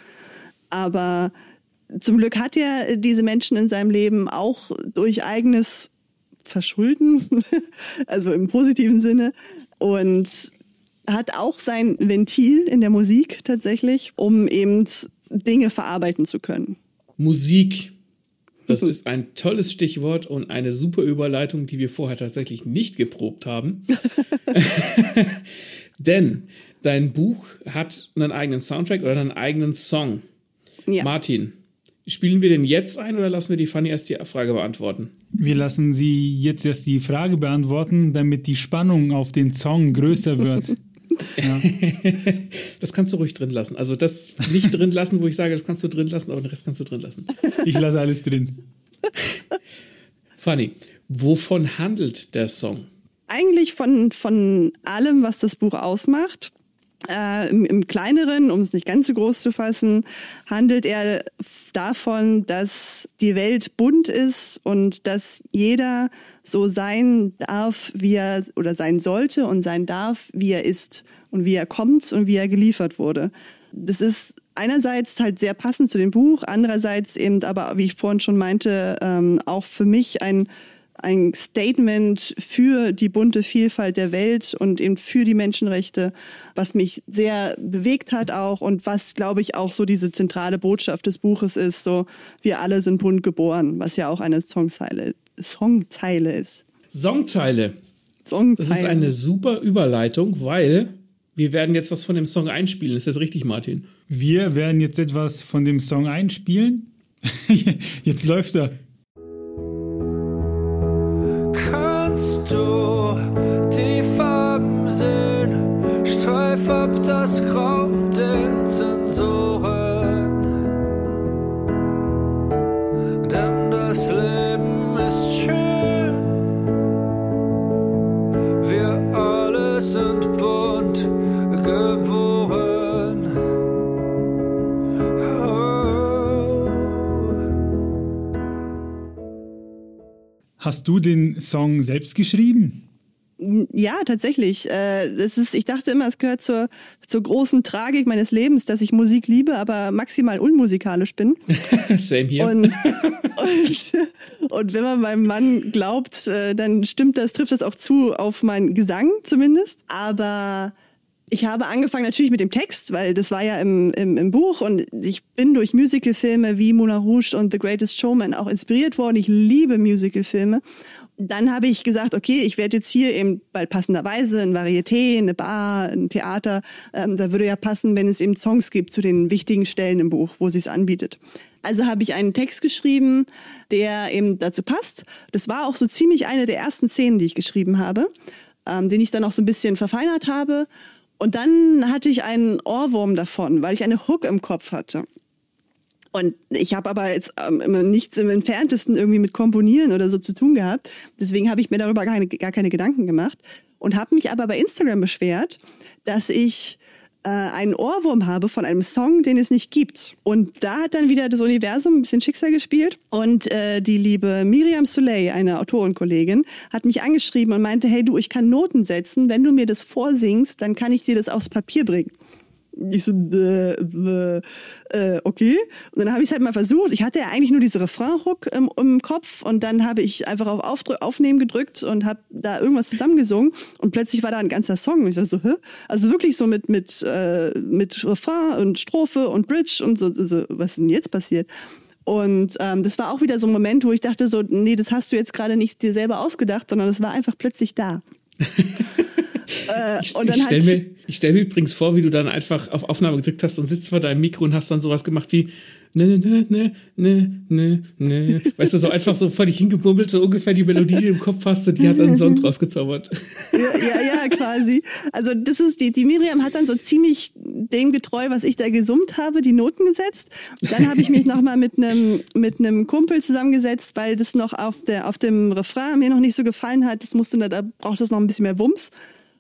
Aber zum Glück hat er diese Menschen in seinem Leben auch durch eigenes Verschulden, also im positiven Sinne. Und hat auch sein Ventil in der Musik tatsächlich, um eben Dinge verarbeiten zu können. Musik. Das ist ein tolles Stichwort und eine super Überleitung, die wir vorher tatsächlich nicht geprobt haben. Denn dein Buch hat einen eigenen Soundtrack oder einen eigenen Song. Ja. Martin, spielen wir den jetzt ein oder lassen wir die Fanny erst die Frage beantworten? Wir lassen sie jetzt erst die Frage beantworten, damit die Spannung auf den Song größer wird. Ja. Das kannst du ruhig drin lassen. Also das nicht drin lassen, wo ich sage, das kannst du drin lassen, aber den Rest kannst du drin lassen. Ich lasse alles drin. Fanny, wovon handelt der Song? Eigentlich von, von allem, was das Buch ausmacht. Äh, im, Im kleineren, um es nicht ganz so groß zu fassen, handelt er davon, dass die Welt bunt ist und dass jeder so sein darf, wie er oder sein sollte und sein darf, wie er ist und wie er kommt und wie er geliefert wurde. Das ist einerseits halt sehr passend zu dem Buch, andererseits eben aber, wie ich vorhin schon meinte, ähm, auch für mich ein ein Statement für die bunte Vielfalt der Welt und eben für die Menschenrechte, was mich sehr bewegt hat auch und was, glaube ich, auch so diese zentrale Botschaft des Buches ist, so wir alle sind bunt geboren, was ja auch eine Songzeile, Songzeile ist. Songzeile. Songzeile. Das ist eine super Überleitung, weil wir werden jetzt was von dem Song einspielen. Ist das richtig, Martin? Wir werden jetzt etwas von dem Song einspielen. jetzt läuft er. du die Farben sehen, streif ab das Grau der Zensoren. Hast du den Song selbst geschrieben? Ja, tatsächlich. Äh, das ist, ich dachte immer, es gehört zur, zur großen Tragik meines Lebens, dass ich Musik liebe, aber maximal unmusikalisch bin. Same hier. Und, und, und, wenn man meinem Mann glaubt, äh, dann stimmt das, trifft das auch zu auf meinen Gesang zumindest. Aber ich habe angefangen natürlich mit dem Text, weil das war ja im, im, im Buch und ich bin durch Musicalfilme wie Moulin Rouge und The Greatest Showman auch inspiriert worden. Ich liebe Musicalfilme dann habe ich gesagt, okay, ich werde jetzt hier eben bald passenderweise ein Varieté, eine Bar, ein Theater. Ähm, da würde ja passen, wenn es eben Songs gibt zu den wichtigen Stellen im Buch, wo sie es anbietet. Also habe ich einen Text geschrieben, der eben dazu passt. Das war auch so ziemlich eine der ersten Szenen, die ich geschrieben habe, ähm, den ich dann auch so ein bisschen verfeinert habe. Und dann hatte ich einen Ohrwurm davon, weil ich eine Hook im Kopf hatte. Und ich habe aber jetzt ähm, nichts im Entferntesten irgendwie mit Komponieren oder so zu tun gehabt. Deswegen habe ich mir darüber gar keine, gar keine Gedanken gemacht und habe mich aber bei Instagram beschwert, dass ich äh, einen Ohrwurm habe von einem Song, den es nicht gibt. Und da hat dann wieder das Universum ein bisschen Schicksal gespielt. Und äh, die liebe Miriam Soleil, eine Autorenkollegin, hat mich angeschrieben und meinte, hey du, ich kann Noten setzen. Wenn du mir das vorsingst, dann kann ich dir das aufs Papier bringen. Ich so, äh, äh, okay. Und dann habe ich es halt mal versucht. Ich hatte ja eigentlich nur diese Refrain-Hook im, im, Kopf und dann habe ich einfach auf Aufdrü Aufnehmen gedrückt und habe da irgendwas zusammengesungen und plötzlich war da ein ganzer Song. Und ich dachte so, hä? Also wirklich so mit, mit, äh, mit Refrain und Strophe und Bridge und so, so was ist denn jetzt passiert? Und ähm, das war auch wieder so ein Moment, wo ich dachte so, nee, das hast du jetzt gerade nicht dir selber ausgedacht, sondern das war einfach plötzlich da. Äh, ich, ich stelle mir, stell mir übrigens vor, wie du dann einfach auf Aufnahme gedrückt hast und sitzt vor deinem Mikro und hast dann sowas gemacht wie ne, ne, ne, ne, ne, ne. Weißt du, so einfach so vor dich hingebummelt, so ungefähr die Melodie, die du im Kopf hast, die hat dann einen Song draus gezaubert. Ja, ja, ja, quasi. Also das ist, die, die Miriam hat dann so ziemlich dem getreu, was ich da gesummt habe, die Noten gesetzt. Dann habe ich mich nochmal mit einem mit einem Kumpel zusammengesetzt, weil das noch auf, der, auf dem Refrain mir noch nicht so gefallen hat. Das musste, da braucht es noch ein bisschen mehr Wumms.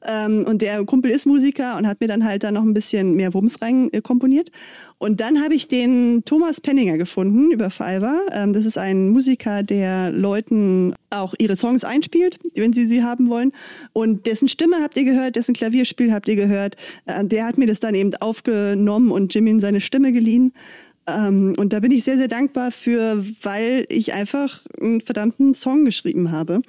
Ähm, und der Kumpel ist Musiker und hat mir dann halt da noch ein bisschen mehr Wumms rein äh, komponiert. Und dann habe ich den Thomas Penninger gefunden über Fiverr. Ähm, das ist ein Musiker, der Leuten auch ihre Songs einspielt, wenn sie sie haben wollen. Und dessen Stimme habt ihr gehört, dessen Klavierspiel habt ihr gehört. Äh, der hat mir das dann eben aufgenommen und Jimin seine Stimme geliehen. Ähm, und da bin ich sehr, sehr dankbar für, weil ich einfach einen verdammten Song geschrieben habe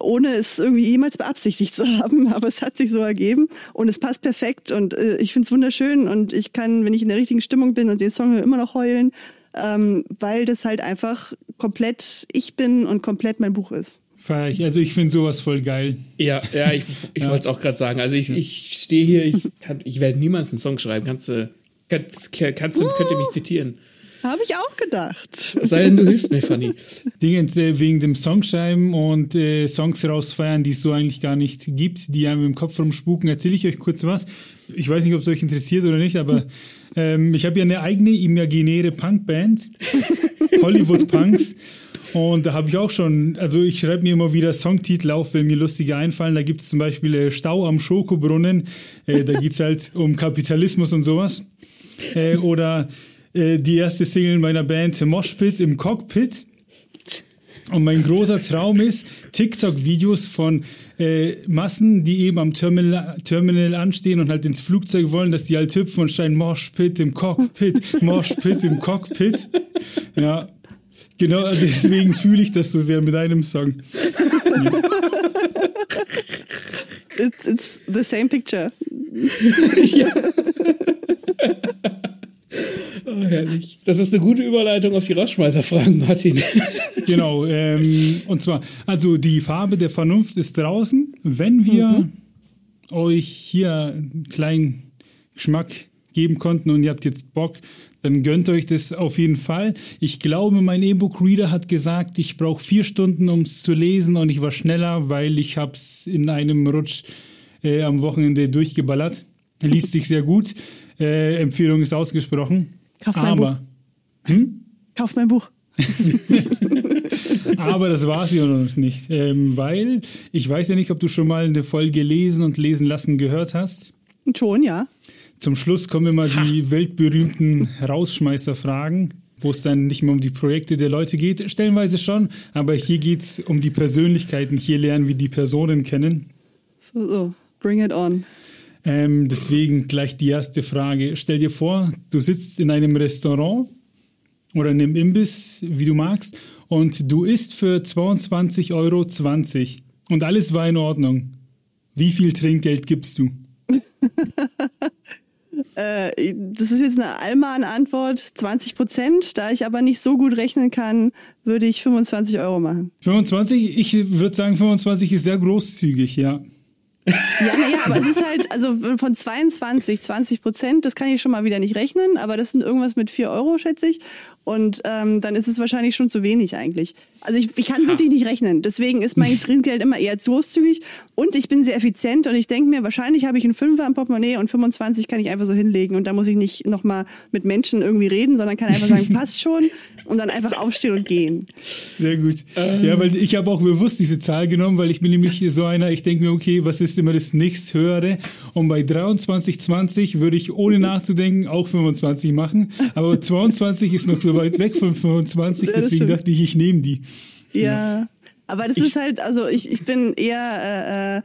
ohne es irgendwie jemals beabsichtigt zu haben, aber es hat sich so ergeben und es passt perfekt und äh, ich finde es wunderschön und ich kann, wenn ich in der richtigen Stimmung bin und den Song immer noch heulen, ähm, weil das halt einfach komplett ich bin und komplett mein Buch ist. Also ich finde sowas voll geil. Ja, ja, ich, ich ja. wollte es auch gerade sagen. Also ich, ich stehe hier, ich, kann, ich werde niemals einen Song schreiben. Kannst du, kannst, kannst du, uh. könnt ihr mich zitieren? Habe ich auch gedacht. Sei denn, du hilfst mir, Fanny. Dingens äh, wegen dem Songschreiben und äh, Songs rausfeiern, die es so eigentlich gar nicht gibt, die einem im Kopf rumspuken, erzähle ich euch kurz was. Ich weiß nicht, ob es euch interessiert oder nicht, aber ähm, ich habe ja eine eigene imaginäre Punkband, Hollywood Punks. Und da habe ich auch schon, also ich schreibe mir immer wieder Songtitel auf, wenn mir lustige einfallen. Da gibt es zum Beispiel äh, Stau am Schokobrunnen. Äh, da geht es halt um Kapitalismus und sowas. Äh, oder äh, die erste Single meiner Band Moshpits im Cockpit. Und mein großer Traum ist, TikTok-Videos von äh, Massen, die eben am Terminal, Terminal anstehen und halt ins Flugzeug wollen, dass die halt hüpfen und schreien Moshpit im Cockpit, Moshpit im Cockpit. Ja, genau deswegen fühle ich das so sehr mit einem Song. It's, it's the same picture. ja. Herrlich. Das ist eine gute Überleitung auf die Rausschmeißerfragen, Martin. genau. Ähm, und zwar, also die Farbe der Vernunft ist draußen. Wenn wir mhm. euch hier einen kleinen Geschmack geben konnten und ihr habt jetzt Bock, dann gönnt euch das auf jeden Fall. Ich glaube, mein E-Book-Reader hat gesagt, ich brauche vier Stunden, um es zu lesen und ich war schneller, weil ich habe es in einem Rutsch äh, am Wochenende durchgeballert. Liest sich sehr gut. Äh, Empfehlung ist ausgesprochen. Kauf mein Aber, Buch. Hm? Kauf mein Buch. Aber das war es ja noch nicht, ähm, weil ich weiß ja nicht, ob du schon mal eine Folge lesen und lesen lassen gehört hast. Schon, ja. Zum Schluss kommen immer die weltberühmten Rausschmeißerfragen, wo es dann nicht mehr um die Projekte der Leute geht, stellenweise schon, aber hier geht es um die Persönlichkeiten. Hier lernen wir die Personen kennen. So, so, bring it on. Ähm, deswegen gleich die erste Frage. Stell dir vor, du sitzt in einem Restaurant oder in einem Imbiss, wie du magst, und du isst für 22,20 Euro und alles war in Ordnung. Wie viel Trinkgeld gibst du? äh, das ist jetzt eine Alman-Antwort, 20 Prozent. Da ich aber nicht so gut rechnen kann, würde ich 25 Euro machen. 25? Ich würde sagen, 25 ist sehr großzügig, ja. Ja, naja, aber es ist halt, also von 22, 20 Prozent, das kann ich schon mal wieder nicht rechnen, aber das sind irgendwas mit 4 Euro, schätze ich. Und ähm, dann ist es wahrscheinlich schon zu wenig eigentlich. Also ich, ich kann wirklich nicht rechnen. Deswegen ist mein Trinkgeld immer eher großzügig und ich bin sehr effizient und ich denke mir, wahrscheinlich habe ich einen Fünfer im Portemonnaie und 25 kann ich einfach so hinlegen und da muss ich nicht nochmal mit Menschen irgendwie reden, sondern kann einfach sagen, passt schon und dann einfach aufstehen und gehen. Sehr gut. Ähm. Ja, weil ich habe auch bewusst diese Zahl genommen, weil ich bin nämlich so einer, ich denke mir, okay, was ist immer das nächsthöhere? Und bei 23,20 würde ich ohne nachzudenken auch 25 machen, aber 22 ist noch so weit weg von 25, deswegen dachte ich, ich nehme die. Ja, ja. aber das ich, ist halt, also ich, ich bin eher äh, äh,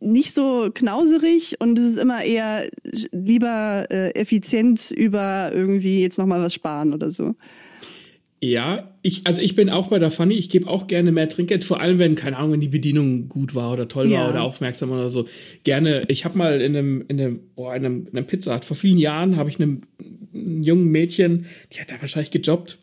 nicht so knauserig und es ist immer eher lieber äh, effizient über irgendwie jetzt nochmal was sparen oder so. Ja, ich, also ich bin auch bei der Fanny, ich gebe auch gerne mehr Trinkgeld, vor allem wenn, keine Ahnung, wenn die Bedienung gut war oder toll ja. war oder aufmerksam oder so. Gerne, ich habe mal in einem, in einem, boah, in einem, in einem Pizza Hut, vor vielen Jahren habe ich einem jungen Mädchen, die hat da wahrscheinlich gejobbt,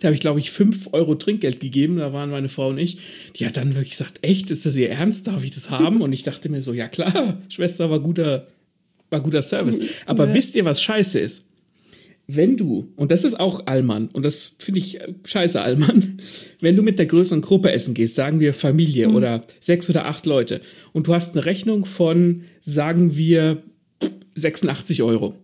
da habe ich, glaube ich, fünf Euro Trinkgeld gegeben. Da waren meine Frau und ich. Die hat dann wirklich gesagt, echt, ist das ihr Ernst? Darf ich das haben? Und ich dachte mir so, ja klar, Schwester war guter, war guter Service. Aber ja. wisst ihr, was scheiße ist? Wenn du, und das ist auch Allmann, und das finde ich scheiße Allmann, wenn du mit der größeren Gruppe essen gehst, sagen wir Familie mhm. oder sechs oder acht Leute, und du hast eine Rechnung von, sagen wir, 86 Euro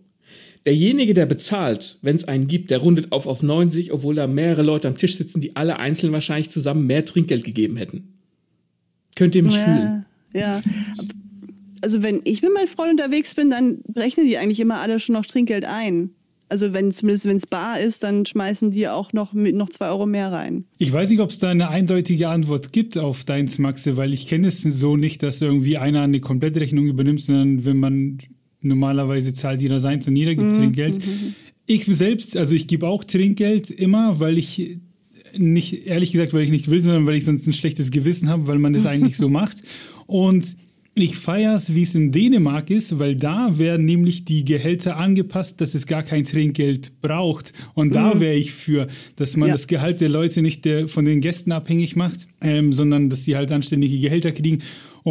Derjenige, der bezahlt, wenn es einen gibt, der rundet auf auf 90, obwohl da mehrere Leute am Tisch sitzen, die alle einzeln wahrscheinlich zusammen mehr Trinkgeld gegeben hätten. Könnt ihr mich ja, fühlen? Ja. Also wenn ich mit meinen Freunden unterwegs bin, dann rechnen die eigentlich immer alle schon noch Trinkgeld ein. Also wenn zumindest wenn es bar ist, dann schmeißen die auch noch mit noch zwei Euro mehr rein. Ich weiß nicht, ob es da eine eindeutige Antwort gibt auf deins Maxe, weil ich kenne es so nicht, dass irgendwie einer eine Komplettrechnung übernimmt, sondern wenn man normalerweise zahlt jeder sein und jeder gibt mhm. Trinkgeld. Mhm. Ich selbst, also ich gebe auch Trinkgeld immer, weil ich nicht, ehrlich gesagt, weil ich nicht will, sondern weil ich sonst ein schlechtes Gewissen habe, weil man das eigentlich so macht. Und ich feiere es, wie es in Dänemark ist, weil da werden nämlich die Gehälter angepasst, dass es gar kein Trinkgeld braucht. Und da mhm. wäre ich für, dass man ja. das Gehalt der Leute nicht der, von den Gästen abhängig macht, ähm, sondern dass die halt anständige Gehälter kriegen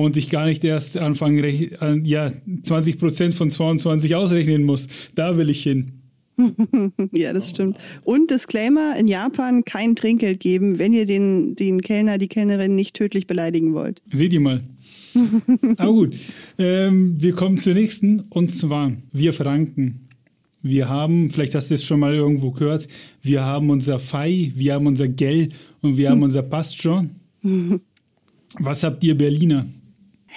und ich gar nicht erst anfangen, ja, 20 Prozent von 22 ausrechnen muss. Da will ich hin. ja, das stimmt. Und Disclaimer, in Japan kein Trinkgeld geben, wenn ihr den, den Kellner, die Kellnerin nicht tödlich beleidigen wollt. Seht ihr mal. Aber gut, ähm, wir kommen zur nächsten und zwar wir Franken. Wir haben, vielleicht hast du es schon mal irgendwo gehört, wir haben unser Fei, wir haben unser Gell und wir haben unser Pastro. Was habt ihr Berliner?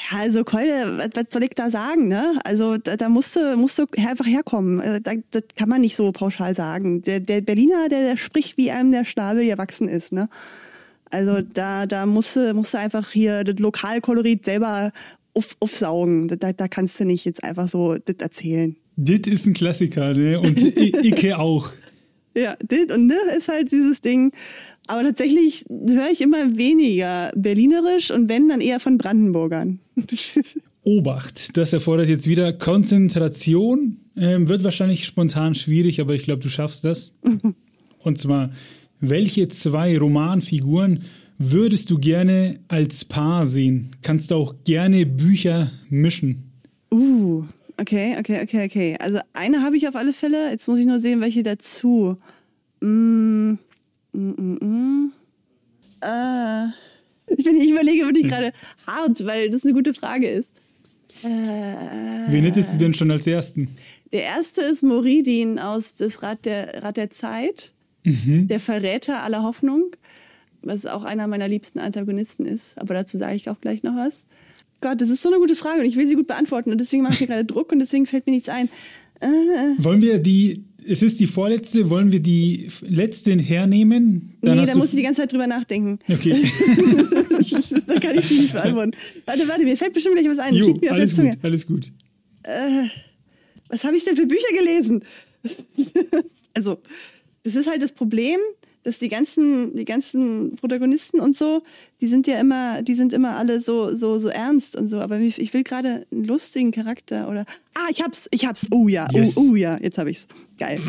Ja, also Keule, was, was soll ich da sagen, ne? Also da, da musst, du, musst du einfach herkommen. Äh, da, das kann man nicht so pauschal sagen. Der, der Berliner, der, der spricht, wie einem der Schnabel gewachsen ist, ne? Also da, da musst du, musst du einfach hier das Lokalkolorit selber auf, aufsaugen. Da, da kannst du nicht jetzt einfach so das erzählen. Dit ist ein Klassiker, ne? Und Ike auch. Ja, und ne ist halt dieses Ding. Aber tatsächlich höre ich immer weniger Berlinerisch und wenn, dann eher von Brandenburgern. Obacht, das erfordert jetzt wieder Konzentration. Ähm, wird wahrscheinlich spontan schwierig, aber ich glaube, du schaffst das. und zwar welche zwei Romanfiguren würdest du gerne als Paar sehen? Kannst du auch gerne Bücher mischen? Uh, okay, okay, okay, okay. Also eine habe ich auf alle Fälle. Jetzt muss ich nur sehen, welche dazu. Mm, mm, mm, mm. Äh, ich, bin, ich überlege wirklich gerade hart, weil das eine gute Frage ist. Äh, Wen hättest du denn schon als ersten? Der erste ist Moridin aus Das Rad der, Rad der Zeit mhm. der Verräter aller Hoffnung, was auch einer meiner liebsten Antagonisten ist. Aber dazu sage ich auch gleich noch was. Gott, das ist so eine gute Frage und ich will sie gut beantworten und deswegen mache ich mir gerade Druck und deswegen fällt mir nichts ein. Äh. Wollen wir die, es ist die vorletzte, wollen wir die letzte hernehmen? Dann nee, da musst du die ganze Zeit drüber nachdenken. Okay. da kann ich die nicht beantworten. Warte, warte, mir fällt bestimmt gleich was ein. Jo, mir alles gut, alles gut. Äh, was habe ich denn für Bücher gelesen? also, das ist halt das Problem, dass die ganzen, die ganzen Protagonisten und so, die sind ja immer, die sind immer alle so, so, so ernst und so. Aber ich will gerade einen lustigen Charakter oder. Ah, ich hab's, ich hab's. Oh ja, oh, yes. oh, oh ja, jetzt hab ich's. Geil.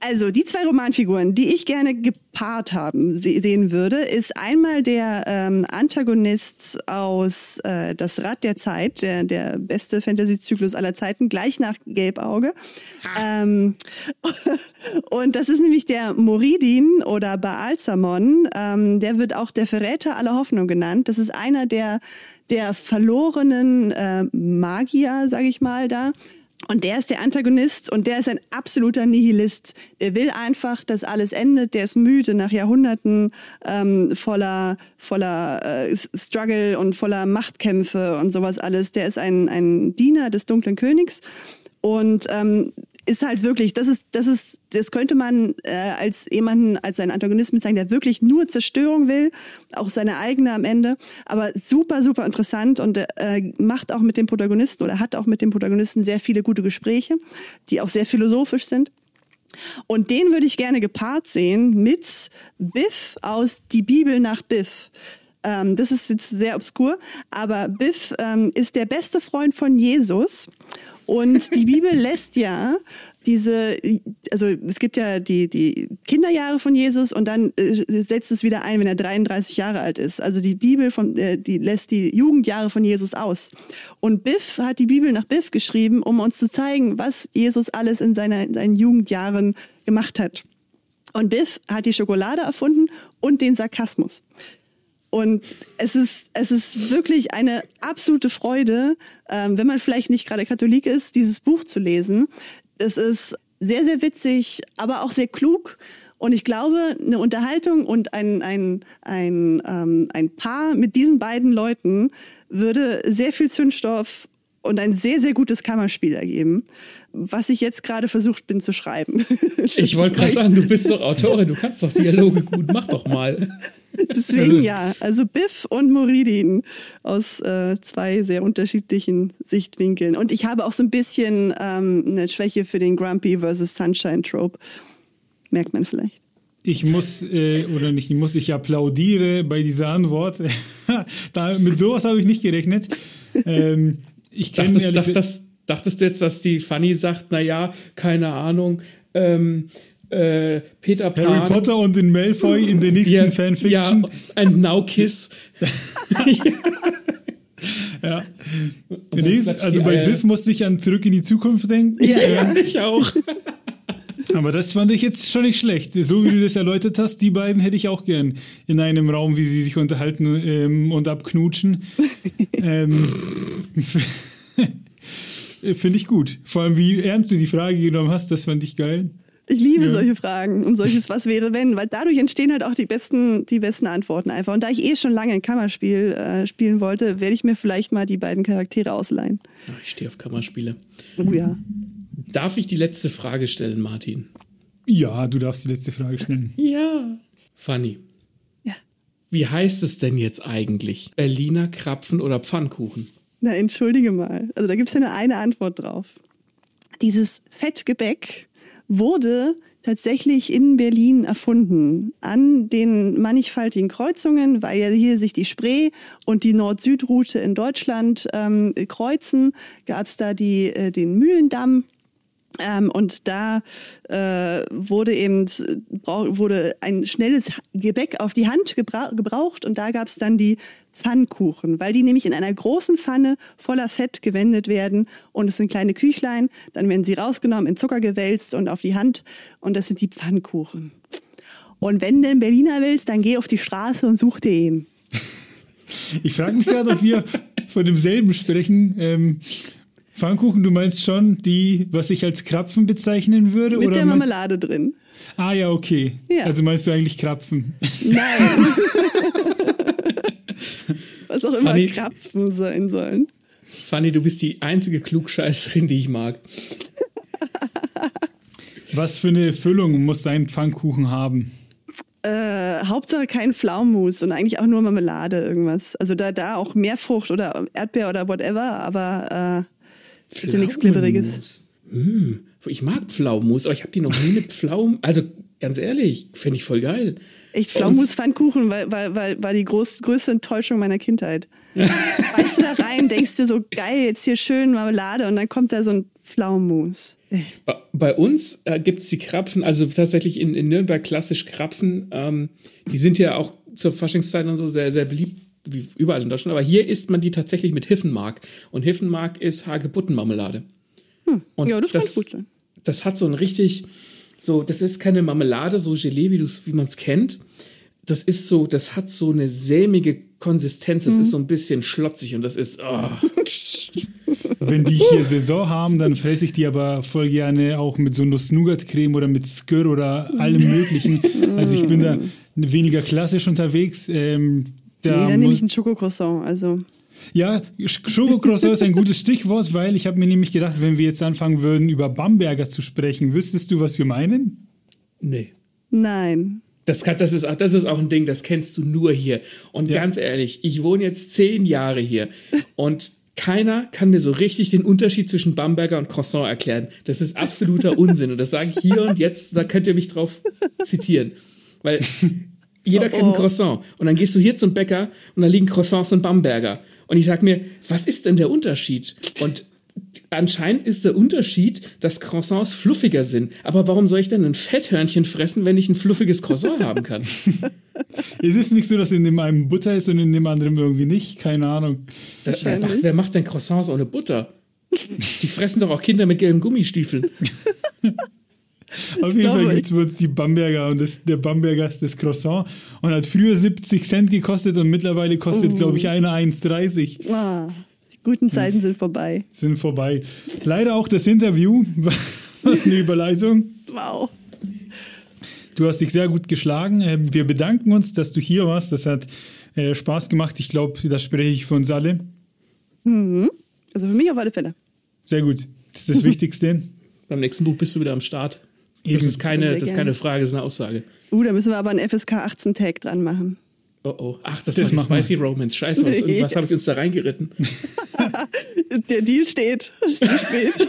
Also die zwei Romanfiguren, die ich gerne gepaart haben sehen würde, ist einmal der ähm, Antagonist aus äh, Das Rad der Zeit, der, der beste Fantasy-Zyklus aller Zeiten, gleich nach Gelbauge. Ähm, und das ist nämlich der Moridin oder Baalzamon. Ähm, der wird auch der Verräter aller Hoffnung genannt. Das ist einer der der verlorenen äh, Magier, sage ich mal, da, und der ist der Antagonist und der ist ein absoluter Nihilist. Der will einfach, dass alles endet. Der ist müde nach Jahrhunderten ähm, voller, voller äh, Struggle und voller Machtkämpfe und sowas alles. Der ist ein, ein Diener des dunklen Königs und ähm, ist halt wirklich, das ist, das ist, das könnte man äh, als jemanden, als einen Antagonisten sagen, der wirklich nur Zerstörung will, auch seine eigene am Ende, aber super, super interessant und äh, macht auch mit dem Protagonisten oder hat auch mit dem Protagonisten sehr viele gute Gespräche, die auch sehr philosophisch sind. Und den würde ich gerne gepaart sehen mit Biff aus Die Bibel nach Biff. Ähm, das ist jetzt sehr obskur, aber Biff ähm, ist der beste Freund von Jesus und die Bibel lässt ja diese, also es gibt ja die, die Kinderjahre von Jesus und dann äh, setzt es wieder ein, wenn er 33 Jahre alt ist. Also die Bibel von, äh, die lässt die Jugendjahre von Jesus aus. Und Biff hat die Bibel nach Biff geschrieben, um uns zu zeigen, was Jesus alles in, seiner, in seinen Jugendjahren gemacht hat. Und Biff hat die Schokolade erfunden und den Sarkasmus. Und es ist, es ist wirklich eine absolute Freude, ähm, wenn man vielleicht nicht gerade Katholik ist, dieses Buch zu lesen. Es ist sehr, sehr witzig, aber auch sehr klug. Und ich glaube, eine Unterhaltung und ein, ein, ein, ähm, ein Paar mit diesen beiden Leuten würde sehr viel Zündstoff und ein sehr, sehr gutes Kammerspiel ergeben, was ich jetzt gerade versucht bin zu schreiben. Ich wollte gerade sagen, du bist doch Autorin, du kannst doch Dialoge gut, mach doch mal. Deswegen also, ja, also Biff und Moridin aus äh, zwei sehr unterschiedlichen Sichtwinkeln. Und ich habe auch so ein bisschen ähm, eine Schwäche für den Grumpy versus Sunshine Trope. Merkt man vielleicht. Ich muss, äh, oder nicht, ich muss, ich applaudiere bei dieser Antwort. da, mit sowas habe ich nicht gerechnet. Ähm, ich kenne dachtest, dacht, das, dachtest du jetzt, dass die Fanny sagt, naja, keine Ahnung, ähm, äh, Peter Pan. Harry Potter und den Malfoy in der nächsten ja, Fanfiction. Ja, and Now Kiss. ja. Nee, also bei Biff musste ich an Zurück in die Zukunft denken. Ja, ja ich auch. Aber das fand ich jetzt schon nicht schlecht. So wie du das erläutert hast, die beiden hätte ich auch gern in einem Raum, wie sie sich unterhalten ähm, und abknutschen. ähm, Finde ich gut. Vor allem, wie ernst du die Frage genommen hast, das fand ich geil. Ich liebe ja. solche Fragen und solches Was wäre wenn, weil dadurch entstehen halt auch die besten, die besten Antworten einfach. Und da ich eh schon lange ein Kammerspiel äh, spielen wollte, werde ich mir vielleicht mal die beiden Charaktere ausleihen. Ach, ich stehe auf Kammerspiele. Oh ja. Darf ich die letzte Frage stellen, Martin? Ja, du darfst die letzte Frage stellen. Ja. Fanny. Ja. Wie heißt es denn jetzt eigentlich? Berliner Krapfen oder Pfannkuchen? Na, entschuldige mal. Also da gibt es ja nur eine Antwort drauf. Dieses Fettgebäck wurde tatsächlich in Berlin erfunden, an den mannigfaltigen Kreuzungen, weil ja hier sich die Spree und die Nord-Süd-Route in Deutschland ähm, kreuzen, gab es da die, äh, den Mühlendamm ähm, und da äh, wurde eben wurde ein schnelles Gebäck auf die Hand gebra gebraucht und da gab es dann die Pfannkuchen, weil die nämlich in einer großen Pfanne voller Fett gewendet werden und es sind kleine Küchlein, dann werden sie rausgenommen, in Zucker gewälzt und auf die Hand und das sind die Pfannkuchen. Und wenn du einen Berliner willst, dann geh auf die Straße und such dir ihn. Ich frage mich gerade, ob wir von demselben sprechen. Ähm, Pfannkuchen, du meinst schon die, was ich als Krapfen bezeichnen würde? Mit oder der Marmelade drin. Ah ja, okay. Ja. Also meinst du eigentlich Krapfen? Nein. was auch immer Fanny, Krapfen sein sollen. Fanny, du bist die einzige Klugscheißerin, die ich mag. Was für eine Füllung muss dein Pfannkuchen haben? Äh, Hauptsache kein Pflaumenmus und eigentlich auch nur Marmelade irgendwas. Also da, da auch Meerfrucht oder Erdbeer oder whatever, aber äh, Bitte nichts Glibberiges. Hm, ich mag Pflaumenmus, aber ich habe die noch nie mit Pflaumen. Also ganz ehrlich, finde ich voll geil. Echt, Pflaumenmus Pfannkuchen war, war, war, war die groß, größte Enttäuschung meiner Kindheit. weißt du da rein, denkst du so, geil, jetzt hier schön Marmelade und dann kommt da so ein Pflaumenmus. Bei, bei uns äh, gibt es die Krapfen, also tatsächlich in, in Nürnberg klassisch Krapfen. Ähm, die sind ja auch zur Faschingszeit und so sehr, sehr beliebt wie überall in Deutschland, aber hier isst man die tatsächlich mit Hiffenmark. Und Hiffenmark ist Hagebuttenmarmelade. Hm. Und ja, das, das kann gut sein. Das hat so ein richtig, so, das ist keine Marmelade, so Gelee, wie, wie man es kennt. Das ist so, das hat so eine sämige Konsistenz, das mhm. ist so ein bisschen schlotzig und das ist. Oh. Wenn die hier Saison haben, dann fresse ich die aber voll gerne auch mit so Nuss-Nougat-Creme oder mit Skir oder allem Möglichen. Also ich bin da weniger klassisch unterwegs. Ähm, da nee, dann nehme ich ein Schokocroissant. Also. Ja, Schokocroissant ist ein gutes Stichwort, weil ich habe mir nämlich gedacht, wenn wir jetzt anfangen würden, über Bamberger zu sprechen, wüsstest du, was wir meinen? Nee. Nein. Das, kann, das, ist, das ist auch ein Ding, das kennst du nur hier. Und ja. ganz ehrlich, ich wohne jetzt zehn Jahre hier und keiner kann mir so richtig den Unterschied zwischen Bamberger und Croissant erklären. Das ist absoluter Unsinn. Und das sage ich hier und jetzt, da könnt ihr mich drauf zitieren. Weil jeder oh, kennt ein oh. Croissant. Und dann gehst du hier zum Bäcker und da liegen Croissants und Bamberger. Und ich sag mir, was ist denn der Unterschied? Und anscheinend ist der Unterschied, dass Croissants fluffiger sind. Aber warum soll ich denn ein Fetthörnchen fressen, wenn ich ein fluffiges Croissant haben kann? Ist es nicht so, dass in dem einen Butter ist und in dem anderen irgendwie nicht? Keine Ahnung. Da, ach, wer macht denn Croissants ohne Butter? Die fressen doch auch Kinder mit gelben Gummistiefeln. Auf jeden Fall gibt es die Bamberger und das, der Bamberger ist das Croissant und hat früher 70 Cent gekostet und mittlerweile kostet, uh. glaube ich, eine 1,30. Ah, die guten Zeiten hm. sind vorbei. Sind vorbei. Leider auch das Interview. Was eine Überleitung. Wow. Du hast dich sehr gut geschlagen. Ähm, wir bedanken uns, dass du hier warst. Das hat äh, Spaß gemacht. Ich glaube, das spreche ich für uns alle. Mhm. Also für mich auf alle Fälle. Sehr gut. Das ist das Wichtigste. Beim nächsten Buch bist du wieder am Start. Das ist keine, das ist keine Frage, das ist eine Aussage. Uh, da müssen wir aber einen FSK 18 Tag dran machen. Oh oh. Ach, das, das ist Spicy Romance. Scheiße, was, was habe ich uns da reingeritten? Der Deal steht. Es ist zu spät.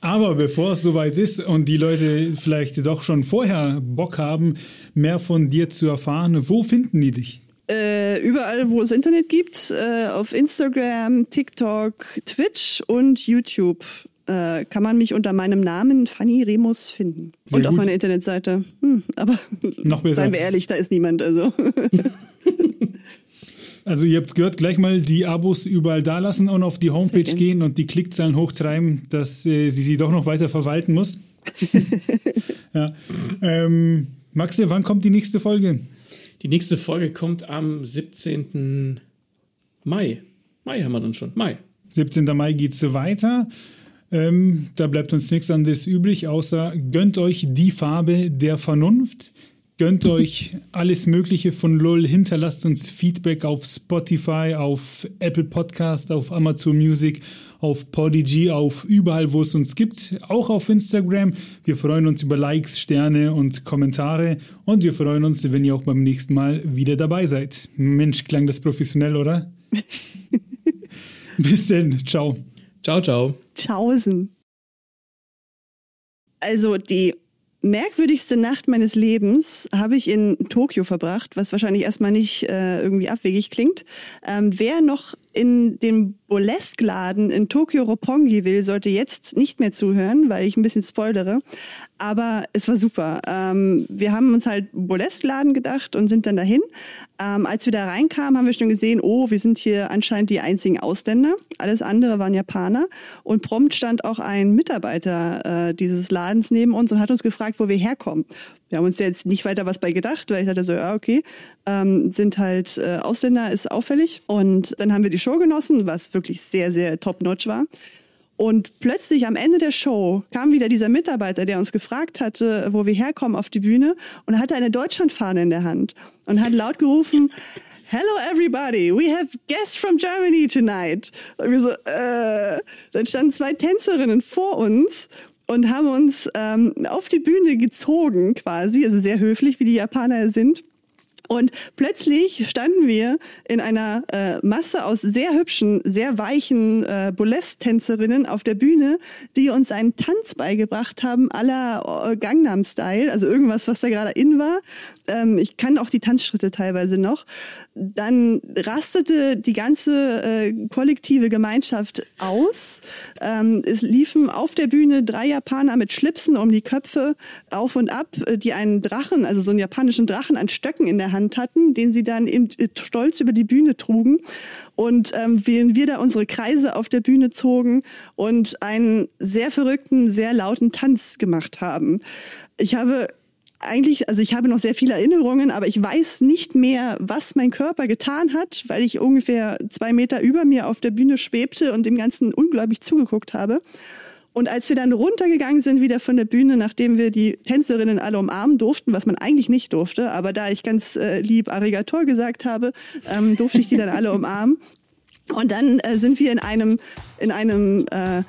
Aber bevor es soweit ist und die Leute vielleicht doch schon vorher Bock haben, mehr von dir zu erfahren, wo finden die dich? Äh, überall, wo es Internet gibt, äh, auf Instagram, TikTok, Twitch und YouTube äh, kann man mich unter meinem Namen Fanny Remus finden. Sehr und gut. auf meiner Internetseite. Hm, aber Noch besser. seien wir ehrlich, da ist niemand. Also. Also ihr habt gehört, gleich mal die Abos überall da lassen und auf die Homepage gehen und die Klickzahlen hochtreiben, dass äh, sie sie doch noch weiter verwalten muss. ja. ähm, Maxe, wann kommt die nächste Folge? Die nächste Folge kommt am 17. Mai. Mai haben wir dann schon. Mai. 17. Mai geht es weiter. Ähm, da bleibt uns nichts anderes übrig, außer gönnt euch die Farbe der Vernunft. Gönnt euch alles Mögliche von LOL, hinterlasst uns Feedback auf Spotify, auf Apple Podcast, auf Amazon Music, auf Podigy, auf überall, wo es uns gibt, auch auf Instagram. Wir freuen uns über Likes, Sterne und Kommentare und wir freuen uns, wenn ihr auch beim nächsten Mal wieder dabei seid. Mensch, klang das professionell, oder? Bis denn, ciao. Ciao, ciao. Tschaußen. Also die merkwürdigste Nacht meines Lebens habe ich in Tokio verbracht, was wahrscheinlich erstmal nicht äh, irgendwie abwegig klingt. Ähm, wer noch in den Burlesque-Laden in Tokio Roppongi will, sollte jetzt nicht mehr zuhören, weil ich ein bisschen spoilere. Aber es war super. Ähm, wir haben uns halt Burlesque-Laden gedacht und sind dann dahin. Ähm, als wir da reinkamen, haben wir schon gesehen, oh, wir sind hier anscheinend die einzigen Ausländer. Alles andere waren Japaner. Und prompt stand auch ein Mitarbeiter äh, dieses Ladens neben uns und hat uns gefragt, wo wir herkommen. Wir haben uns jetzt nicht weiter was bei gedacht, weil ich dachte so, ja, okay, ähm, sind halt äh, Ausländer, ist auffällig. Und dann haben wir die Show genossen, was wirklich sehr, sehr top-notch war. Und plötzlich am Ende der Show kam wieder dieser Mitarbeiter, der uns gefragt hatte, wo wir herkommen, auf die Bühne und hatte eine Deutschlandfahne in der Hand und hat laut gerufen, Hello everybody, we have guests from Germany tonight. Und wir so, äh, dann standen zwei Tänzerinnen vor uns und haben uns ähm, auf die Bühne gezogen quasi, also sehr höflich, wie die Japaner sind. Und plötzlich standen wir in einer äh, Masse aus sehr hübschen, sehr weichen äh, Burlesque-Tänzerinnen auf der Bühne, die uns einen Tanz beigebracht haben, aller äh, Gangnam-Style, also irgendwas, was da gerade in war. Ähm, ich kann auch die Tanzschritte teilweise noch. Dann rastete die ganze äh, kollektive Gemeinschaft aus. Ähm, es liefen auf der Bühne drei Japaner mit Schlipsen um die Köpfe auf und ab, äh, die einen Drachen, also so einen japanischen Drachen an Stöcken in der Hand hatten, den sie dann eben äh, stolz über die Bühne trugen. Und ähm, während wir da unsere Kreise auf der Bühne zogen und einen sehr verrückten, sehr lauten Tanz gemacht haben. Ich habe eigentlich, also ich habe noch sehr viele Erinnerungen, aber ich weiß nicht mehr, was mein Körper getan hat, weil ich ungefähr zwei Meter über mir auf der Bühne schwebte und dem Ganzen unglaublich zugeguckt habe. Und als wir dann runtergegangen sind wieder von der Bühne, nachdem wir die Tänzerinnen alle umarmen durften, was man eigentlich nicht durfte, aber da ich ganz äh, lieb Arigator gesagt habe, ähm, durfte ich die dann alle umarmen. Und dann äh, sind wir in einem, in einem äh,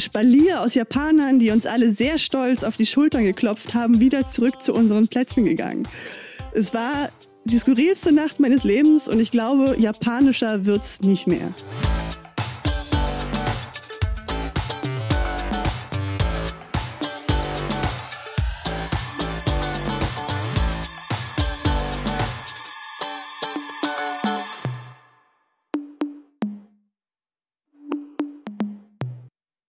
Spalier aus Japanern, die uns alle sehr stolz auf die Schultern geklopft haben, wieder zurück zu unseren Plätzen gegangen. Es war die skurrilste Nacht meines Lebens und ich glaube, japanischer wird's nicht mehr.